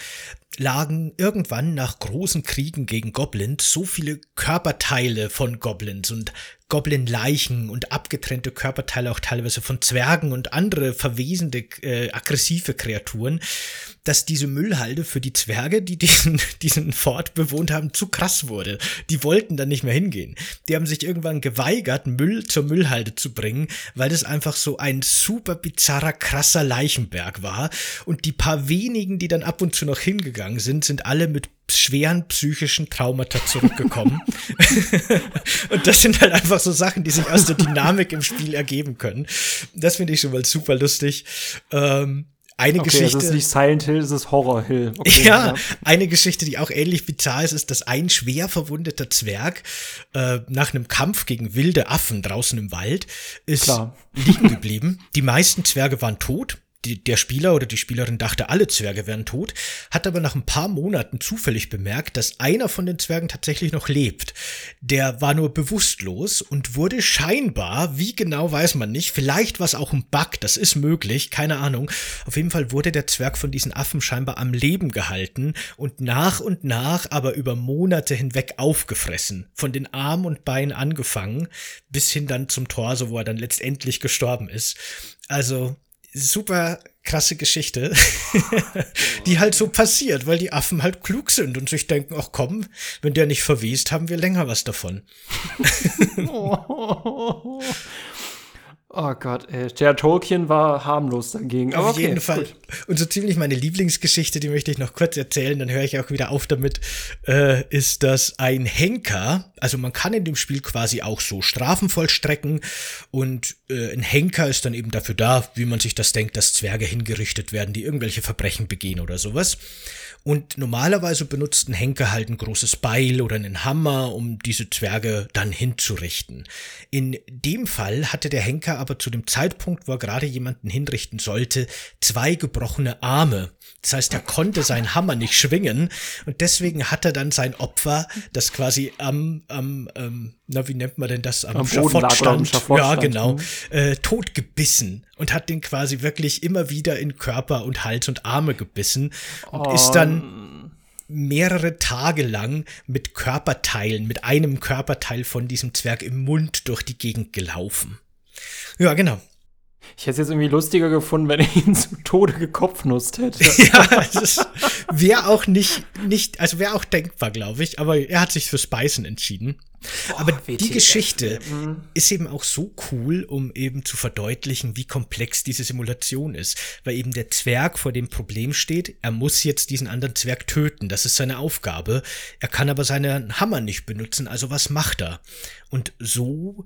Speaker 1: lagen irgendwann nach großen Kriegen gegen Goblins so viele Körperteile von Goblins und Goblin-Leichen und abgetrennte Körperteile auch teilweise von Zwergen und andere verwesende, äh, aggressive Kreaturen, dass diese Müllhalde für die Zwerge, die diesen, diesen Fort bewohnt haben, zu krass wurde. Die wollten dann nicht mehr hingehen. Die haben sich irgendwann geweigert, Müll zur Müllhalde zu bringen, weil das einfach so ein super bizarrer, krasser Leichenberg war. Und die paar wenigen, die dann ab und zu noch hingegangen sind, sind alle mit schweren psychischen Traumata zurückgekommen. und das sind halt einfach so Sachen, die sich aus der Dynamik im Spiel ergeben können. Das finde ich schon mal super lustig. Ähm, eine okay, Geschichte. Das
Speaker 2: ist nicht Silent Hill, das ist Horror Hill.
Speaker 1: Okay, ja, ja, eine Geschichte, die auch ähnlich bizarr ist, ist, dass ein schwer verwundeter Zwerg äh, nach einem Kampf gegen wilde Affen draußen im Wald ist Klar. liegen geblieben. Die meisten Zwerge waren tot die, der Spieler oder die Spielerin dachte, alle Zwerge wären tot, hat aber nach ein paar Monaten zufällig bemerkt, dass einer von den Zwergen tatsächlich noch lebt. Der war nur bewusstlos und wurde scheinbar, wie genau weiß man nicht, vielleicht war es auch ein Bug, das ist möglich, keine Ahnung. Auf jeden Fall wurde der Zwerg von diesen Affen scheinbar am Leben gehalten und nach und nach aber über Monate hinweg aufgefressen. Von den Armen und Beinen angefangen, bis hin dann zum Torso, wo er dann letztendlich gestorben ist. Also super krasse Geschichte, die halt so passiert, weil die Affen halt klug sind und sich denken, ach komm, wenn der nicht verwest, haben wir länger was davon.
Speaker 2: Oh Gott, ey. Der Tolkien war harmlos dagegen.
Speaker 1: Aber auf okay, jeden Fall. Gut. Und so ziemlich meine Lieblingsgeschichte, die möchte ich noch kurz erzählen, dann höre ich auch wieder auf damit, äh, ist, dass ein Henker, also man kann in dem Spiel quasi auch so Strafen vollstrecken und äh, ein Henker ist dann eben dafür da, wie man sich das denkt, dass Zwerge hingerichtet werden, die irgendwelche Verbrechen begehen oder sowas. Und normalerweise benutzt Henker halt ein großes Beil oder einen Hammer, um diese Zwerge dann hinzurichten. In dem Fall hatte der Henker aber zu dem Zeitpunkt, wo er gerade jemanden hinrichten sollte, zwei gebrochene Arme. Das heißt, er konnte seinen Hammer nicht schwingen und deswegen hat er dann sein Opfer, das quasi am, am ähm, na wie nennt man denn das, am, am Schafott stand, Schafott ja genau, mhm. äh, tot gebissen und hat den quasi wirklich immer wieder in Körper und Hals und Arme gebissen und oh. ist dann mehrere Tage lang mit Körperteilen, mit einem Körperteil von diesem Zwerg im Mund durch die Gegend gelaufen. Ja, genau.
Speaker 2: Ich hätte es jetzt irgendwie lustiger gefunden, wenn er ihn zu Tode gekopfnusst hätte.
Speaker 1: ja, das wäre auch nicht, nicht, also wäre auch denkbar, glaube ich, aber er hat sich fürs Beißen entschieden. Boah, aber WTF, die Geschichte mhm. ist eben auch so cool, um eben zu verdeutlichen, wie komplex diese Simulation ist. Weil eben der Zwerg vor dem Problem steht, er muss jetzt diesen anderen Zwerg töten. Das ist seine Aufgabe. Er kann aber seinen Hammer nicht benutzen, also was macht er? Und so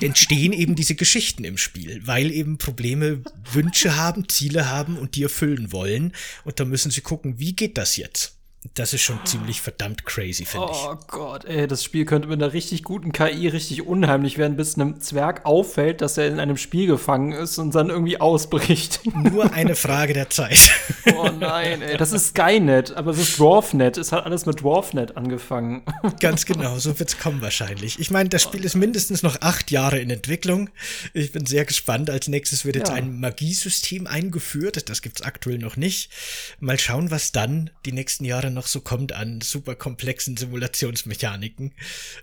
Speaker 1: entstehen eben diese Geschichten im Spiel, weil eben Probleme Wünsche haben, Ziele haben und die erfüllen wollen. Und da müssen sie gucken, wie geht das jetzt? Das ist schon ziemlich verdammt crazy, finde ich.
Speaker 2: Oh Gott, ey, das Spiel könnte mit einer richtig guten KI richtig unheimlich werden, bis einem Zwerg auffällt, dass er in einem Spiel gefangen ist und dann irgendwie ausbricht.
Speaker 1: Nur eine Frage der Zeit.
Speaker 2: Oh nein, ey, das ist Skynet, aber es ist Dwarfnet. Es hat alles mit Dwarfnet angefangen.
Speaker 1: Ganz genau, so wird's kommen wahrscheinlich. Ich meine, das Spiel ist mindestens noch acht Jahre in Entwicklung. Ich bin sehr gespannt. Als nächstes wird jetzt ja. ein Magiesystem eingeführt. Das gibt's aktuell noch nicht. Mal schauen, was dann die nächsten Jahre noch so kommt an super komplexen Simulationsmechaniken.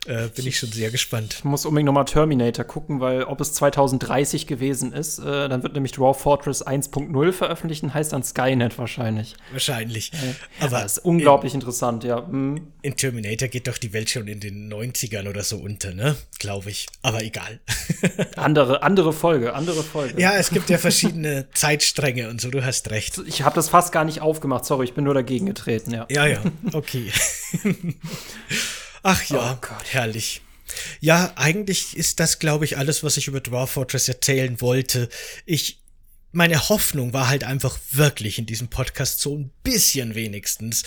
Speaker 1: Äh, bin ich schon sehr gespannt.
Speaker 2: Ich muss unbedingt nochmal Terminator gucken, weil ob es 2030 gewesen ist, äh, dann wird nämlich Dwarf Fortress 1.0 veröffentlicht und heißt dann Skynet wahrscheinlich.
Speaker 1: Wahrscheinlich.
Speaker 2: Äh, Aber das ist unglaublich in, interessant, ja. Hm.
Speaker 1: In Terminator geht doch die Welt schon in den 90ern oder so unter, ne? Glaube ich. Aber egal.
Speaker 2: andere, andere Folge, andere Folge.
Speaker 1: Ja, es gibt ja verschiedene Zeitstränge und so, du hast recht.
Speaker 2: Ich habe das fast gar nicht aufgemacht, sorry, ich bin nur dagegen getreten, ja.
Speaker 1: Ja, ja, okay. Ach ja, oh herrlich. Ja, eigentlich ist das, glaube ich, alles, was ich über Dwarf Fortress erzählen wollte. Ich, meine Hoffnung war halt einfach wirklich in diesem Podcast so ein bisschen wenigstens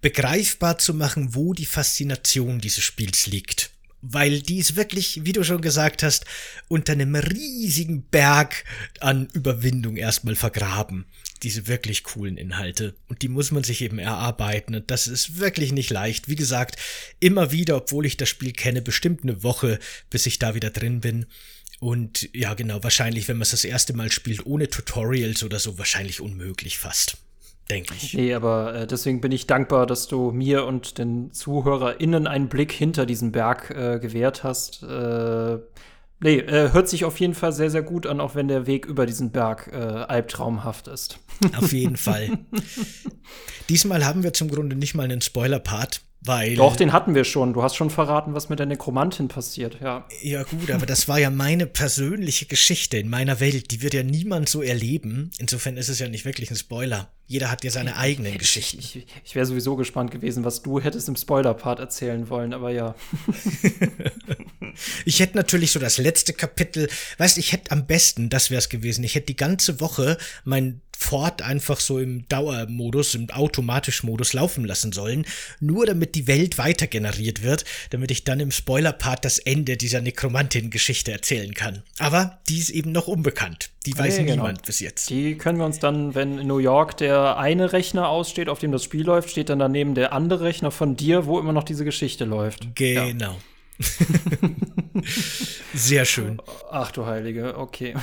Speaker 1: begreifbar zu machen, wo die Faszination dieses Spiels liegt. Weil die ist wirklich, wie du schon gesagt hast, unter einem riesigen Berg an Überwindung erstmal vergraben diese wirklich coolen Inhalte. Und die muss man sich eben erarbeiten. Und das ist wirklich nicht leicht. Wie gesagt, immer wieder, obwohl ich das Spiel kenne, bestimmt eine Woche, bis ich da wieder drin bin. Und ja, genau, wahrscheinlich, wenn man es das erste Mal spielt, ohne Tutorials oder so, wahrscheinlich unmöglich fast. Denke ich.
Speaker 2: Nee, aber äh, deswegen bin ich dankbar, dass du mir und den ZuhörerInnen einen Blick hinter diesen Berg äh, gewährt hast. Äh, Nee, äh, hört sich auf jeden Fall sehr, sehr gut an, auch wenn der Weg über diesen Berg äh, albtraumhaft ist.
Speaker 1: Auf jeden Fall. Diesmal haben wir zum Grunde nicht mal einen Spoiler-Part. Weil,
Speaker 2: Doch, den hatten wir schon. Du hast schon verraten, was mit der Nekromantin passiert, ja.
Speaker 1: Ja, gut, aber das war ja meine persönliche Geschichte in meiner Welt. Die wird ja niemand so erleben. Insofern ist es ja nicht wirklich ein Spoiler. Jeder hat ja seine eigenen ich, Geschichten.
Speaker 2: Ich, ich wäre sowieso gespannt gewesen, was du hättest im Spoiler-Part erzählen wollen, aber ja.
Speaker 1: ich hätte natürlich so das letzte Kapitel, weißt ich hätte am besten, das wäre es gewesen, ich hätte die ganze Woche mein Ford einfach so im Dauermodus, im Automatisch-Modus laufen lassen sollen, nur damit die Welt weiter generiert wird, damit ich dann im Spoiler-Part das Ende dieser Nekromantin-Geschichte erzählen kann. Aber die ist eben noch unbekannt. Die weiß ja, genau. niemand bis jetzt.
Speaker 2: Die können wir uns dann, wenn in New York der eine Rechner aussteht, auf dem das Spiel läuft, steht dann daneben der andere Rechner von dir, wo immer noch diese Geschichte läuft.
Speaker 1: Genau. Ja. Sehr schön.
Speaker 2: Ach du Heilige, okay.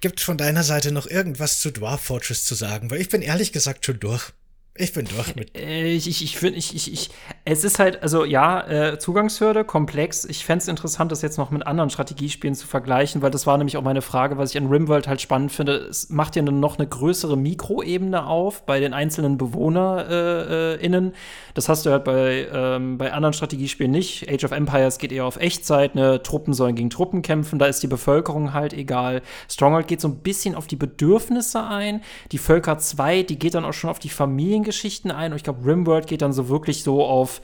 Speaker 1: Gibt von deiner Seite noch irgendwas zu Dwarf Fortress zu sagen? Weil ich bin ehrlich gesagt schon durch. Ich bin durch mit.
Speaker 2: Äh, ich, ich, ich finde, ich, ich, ich, es ist halt, also ja, äh, Zugangshürde, komplex. Ich fände es interessant, das jetzt noch mit anderen Strategiespielen zu vergleichen, weil das war nämlich auch meine Frage, was ich an Rimworld halt spannend finde. Es macht ja noch eine größere Mikroebene auf bei den einzelnen BewohnerInnen. Das hast du halt bei, ähm, bei anderen Strategiespielen nicht. Age of Empires geht eher auf Echtzeit, ne? Truppen sollen gegen Truppen kämpfen, da ist die Bevölkerung halt egal. Stronghold geht so ein bisschen auf die Bedürfnisse ein. Die Völker 2, die geht dann auch schon auf die Familien Geschichten ein und ich glaube, Rimworld geht dann so wirklich so auf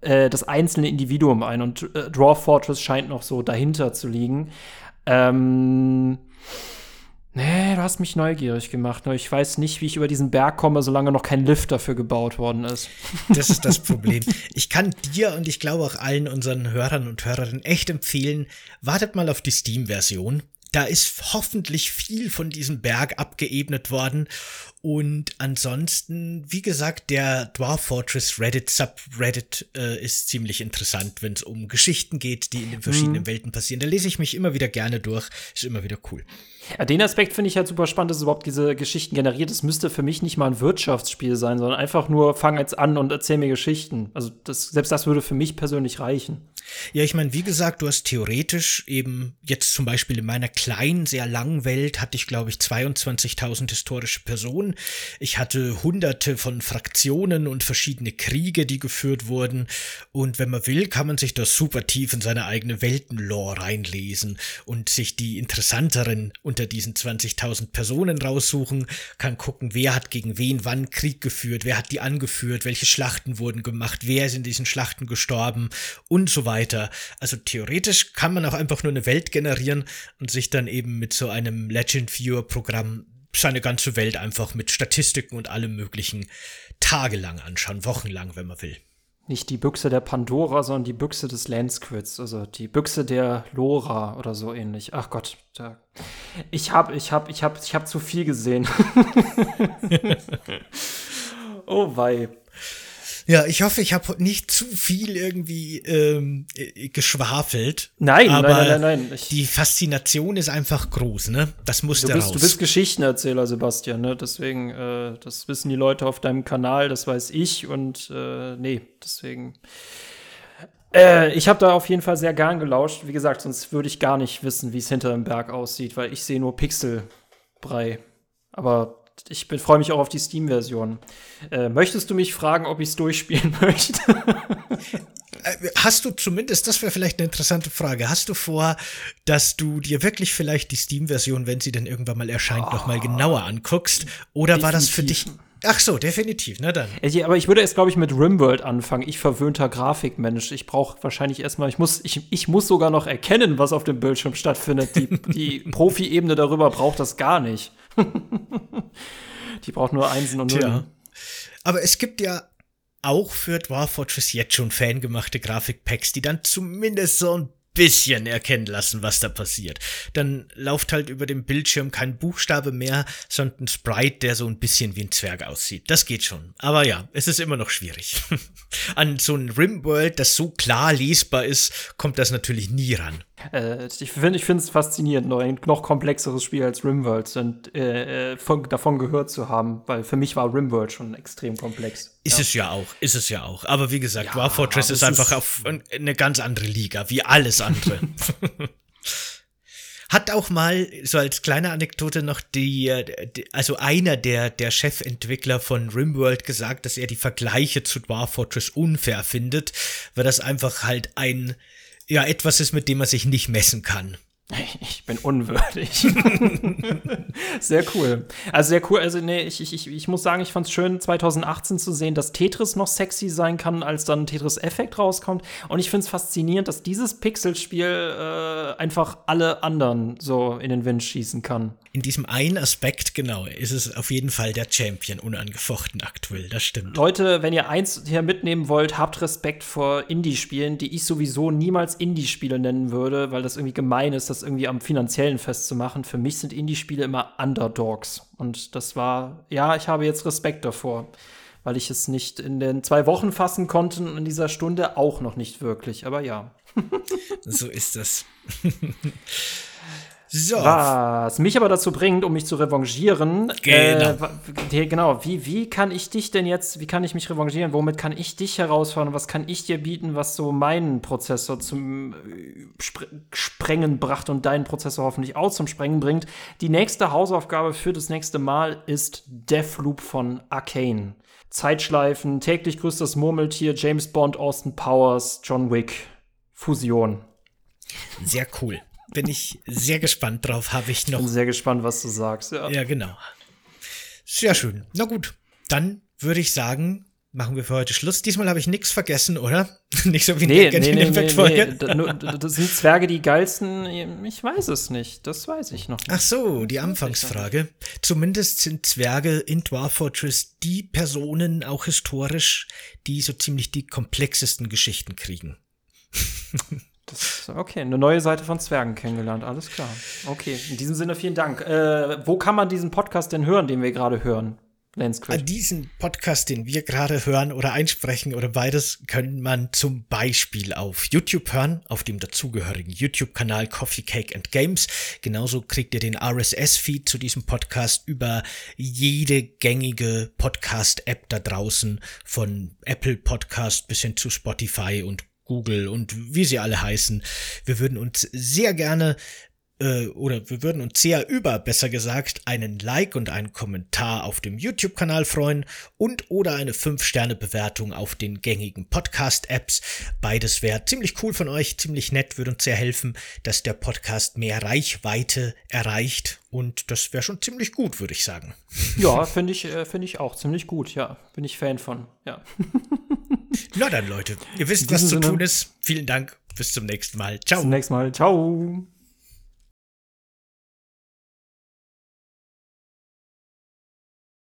Speaker 2: äh, das einzelne Individuum ein und äh, Dwarf Fortress scheint noch so dahinter zu liegen. Ähm, Nee, du hast mich neugierig gemacht. Nur ich weiß nicht, wie ich über diesen Berg komme, solange noch kein Lift dafür gebaut worden ist.
Speaker 1: Das ist das Problem. Ich kann dir und ich glaube auch allen unseren Hörern und Hörerinnen echt empfehlen, wartet mal auf die Steam-Version. Da ist hoffentlich viel von diesem Berg abgeebnet worden und ansonsten, wie gesagt, der Dwarf Fortress Reddit Subreddit äh, ist ziemlich interessant, wenn es um Geschichten geht, die in den verschiedenen mhm. Welten passieren. Da lese ich mich immer wieder gerne durch. Ist immer wieder cool.
Speaker 2: Ja, den Aspekt finde ich halt super spannend, dass es überhaupt diese Geschichten generiert. Es müsste für mich nicht mal ein Wirtschaftsspiel sein, sondern einfach nur fang jetzt an und erzähl mir Geschichten. Also das, selbst das würde für mich persönlich reichen.
Speaker 1: Ja, ich meine, wie gesagt, du hast theoretisch eben jetzt zum Beispiel in meiner kleinen, sehr langen Welt hatte ich, glaube ich, 22.000 historische Personen. Ich hatte hunderte von Fraktionen und verschiedene Kriege, die geführt wurden. Und wenn man will, kann man sich da super tief in seine eigene Weltenlore reinlesen und sich die interessanteren unter diesen 20.000 Personen raussuchen, kann gucken, wer hat gegen wen wann Krieg geführt, wer hat die angeführt, welche Schlachten wurden gemacht, wer ist in diesen Schlachten gestorben und so weiter. Also theoretisch kann man auch einfach nur eine Welt generieren und sich dann eben mit so einem Legend Viewer Programm seine ganze Welt einfach mit Statistiken und allem möglichen tagelang anschauen, wochenlang, wenn man will.
Speaker 2: Nicht die Büchse der Pandora, sondern die Büchse des Landsquits, also die Büchse der Lora oder so ähnlich. Ach Gott, da. ich hab, ich hab, ich hab, ich hab zu viel gesehen. oh wei.
Speaker 1: Ja, ich hoffe, ich habe nicht zu viel irgendwie ähm, äh, geschwafelt.
Speaker 2: Nein, aber nein, nein, nein,
Speaker 1: nein. die Faszination ist einfach groß, ne? Das muss
Speaker 2: du
Speaker 1: bist, raus.
Speaker 2: Du bist Geschichtenerzähler, Sebastian, ne? Deswegen, äh, das wissen die Leute auf deinem Kanal, das weiß ich und äh, nee, deswegen. Äh, ich habe da auf jeden Fall sehr gern gelauscht. Wie gesagt, sonst würde ich gar nicht wissen, wie es hinter dem Berg aussieht, weil ich sehe nur Pixelbrei. Aber ich freue mich auch auf die Steam-Version. Äh, möchtest du mich fragen, ob ich es durchspielen möchte?
Speaker 1: Äh, hast du zumindest, das wäre vielleicht eine interessante Frage, hast du vor, dass du dir wirklich vielleicht die Steam-Version, wenn sie denn irgendwann mal erscheint, oh, noch mal genauer anguckst? Oder definitiv. war das für dich Ach so, definitiv, na dann.
Speaker 2: Aber ich würde jetzt, glaube ich, mit Rimworld anfangen. Ich verwöhnter Grafikmensch. Ich brauche wahrscheinlich erstmal, ich muss, ich, ich muss sogar noch erkennen, was auf dem Bildschirm stattfindet. Die, die Profi-Ebene darüber braucht das gar nicht. die braucht nur Einsen und Nullen.
Speaker 1: Aber es gibt ja auch für Dwarf Fortress jetzt schon fangemachte Grafikpacks, die dann zumindest so ein bisschen erkennen lassen, was da passiert. Dann läuft halt über dem Bildschirm kein Buchstabe mehr, sondern ein Sprite, der so ein bisschen wie ein Zwerg aussieht. Das geht schon. Aber ja, es ist immer noch schwierig. An so ein Rimworld, das so klar lesbar ist, kommt das natürlich nie ran.
Speaker 2: Äh, ich finde ich es faszinierend, noch ein noch komplexeres Spiel als Rimworld und, äh, äh, von, davon gehört zu haben, weil für mich war Rimworld schon extrem komplex.
Speaker 1: Ist ja. es ja auch, ist es ja auch. Aber wie gesagt, ja, War Fortress ist einfach auf eine ganz andere Liga, wie alles andere. Hat auch mal, so als kleine Anekdote noch, die, also einer der, der Chefentwickler von Rimworld gesagt, dass er die Vergleiche zu Dwarf Fortress unfair findet, weil das einfach halt ein ja etwas ist, mit dem man sich nicht messen kann.
Speaker 2: Ich bin unwürdig. sehr cool. Also sehr cool. Also nee, ich, ich, ich muss sagen, ich fand es schön, 2018 zu sehen, dass Tetris noch sexy sein kann, als dann Tetris Effect rauskommt. Und ich finde es faszinierend, dass dieses Pixelspiel äh, einfach alle anderen so in den Wind schießen kann
Speaker 1: in diesem einen Aspekt, genau, ist es auf jeden Fall der Champion unangefochten aktuell, das stimmt.
Speaker 2: Leute, wenn ihr eins hier mitnehmen wollt, habt Respekt vor Indie-Spielen, die ich sowieso niemals Indie-Spiele nennen würde, weil das irgendwie gemein ist, das irgendwie am finanziellen festzumachen. Für mich sind Indie-Spiele immer Underdogs. Und das war, ja, ich habe jetzt Respekt davor, weil ich es nicht in den zwei Wochen fassen konnte und in dieser Stunde auch noch nicht wirklich, aber ja.
Speaker 1: so ist das.
Speaker 2: So. Was mich aber dazu bringt, um mich zu revanchieren. Genau. Äh, genau. Wie, wie kann ich dich denn jetzt, wie kann ich mich revanchieren? Womit kann ich dich herausfordern? Was kann ich dir bieten, was so meinen Prozessor zum äh, Spr Sprengen brachte und deinen Prozessor hoffentlich auch zum Sprengen bringt? Die nächste Hausaufgabe für das nächste Mal ist Deathloop von Arcane. Zeitschleifen, täglich grüßt das Murmeltier, James Bond, Austin Powers, John Wick. Fusion.
Speaker 1: Sehr cool bin ich sehr gespannt drauf. Habe ich noch. Bin
Speaker 2: sehr gespannt, was du sagst.
Speaker 1: Ja. ja, genau. Sehr schön. Na gut, dann würde ich sagen, machen wir für heute Schluss. Diesmal habe ich nichts vergessen, oder?
Speaker 2: nicht so wie nee, in der nee, nee, nee, nee. Das sind Zwerge die geilsten? Ich weiß es nicht. Das weiß ich noch nicht.
Speaker 1: Ach so, die Anfangsfrage. Zumindest sind Zwerge in Dwarf Fortress die Personen, auch historisch, die so ziemlich die komplexesten Geschichten kriegen.
Speaker 2: Das, okay, eine neue Seite von Zwergen kennengelernt, alles klar. Okay, in diesem Sinne vielen Dank. Äh, wo kann man diesen Podcast denn hören, den wir gerade hören?
Speaker 1: An diesen Podcast, den wir gerade hören oder einsprechen oder beides, kann man zum Beispiel auf YouTube hören, auf dem dazugehörigen YouTube-Kanal Coffee Cake and Games. Genauso kriegt ihr den RSS-Feed zu diesem Podcast über jede gängige Podcast-App da draußen, von Apple Podcast bis hin zu Spotify und Google und wie sie alle heißen. Wir würden uns sehr gerne äh, oder wir würden uns sehr über, besser gesagt, einen Like und einen Kommentar auf dem YouTube-Kanal freuen und oder eine 5-Sterne-Bewertung auf den gängigen Podcast-Apps. Beides wäre ziemlich cool von euch, ziemlich nett, würde uns sehr helfen, dass der Podcast mehr Reichweite erreicht und das wäre schon ziemlich gut, würde ich sagen.
Speaker 2: Ja, finde ich, äh, finde ich auch ziemlich gut, ja. Bin ich Fan von, ja.
Speaker 1: Na dann, Leute, ihr wisst, was zu tun ist. Vielen Dank. Bis zum nächsten Mal.
Speaker 2: Ciao. Bis zum nächsten Mal. Ciao.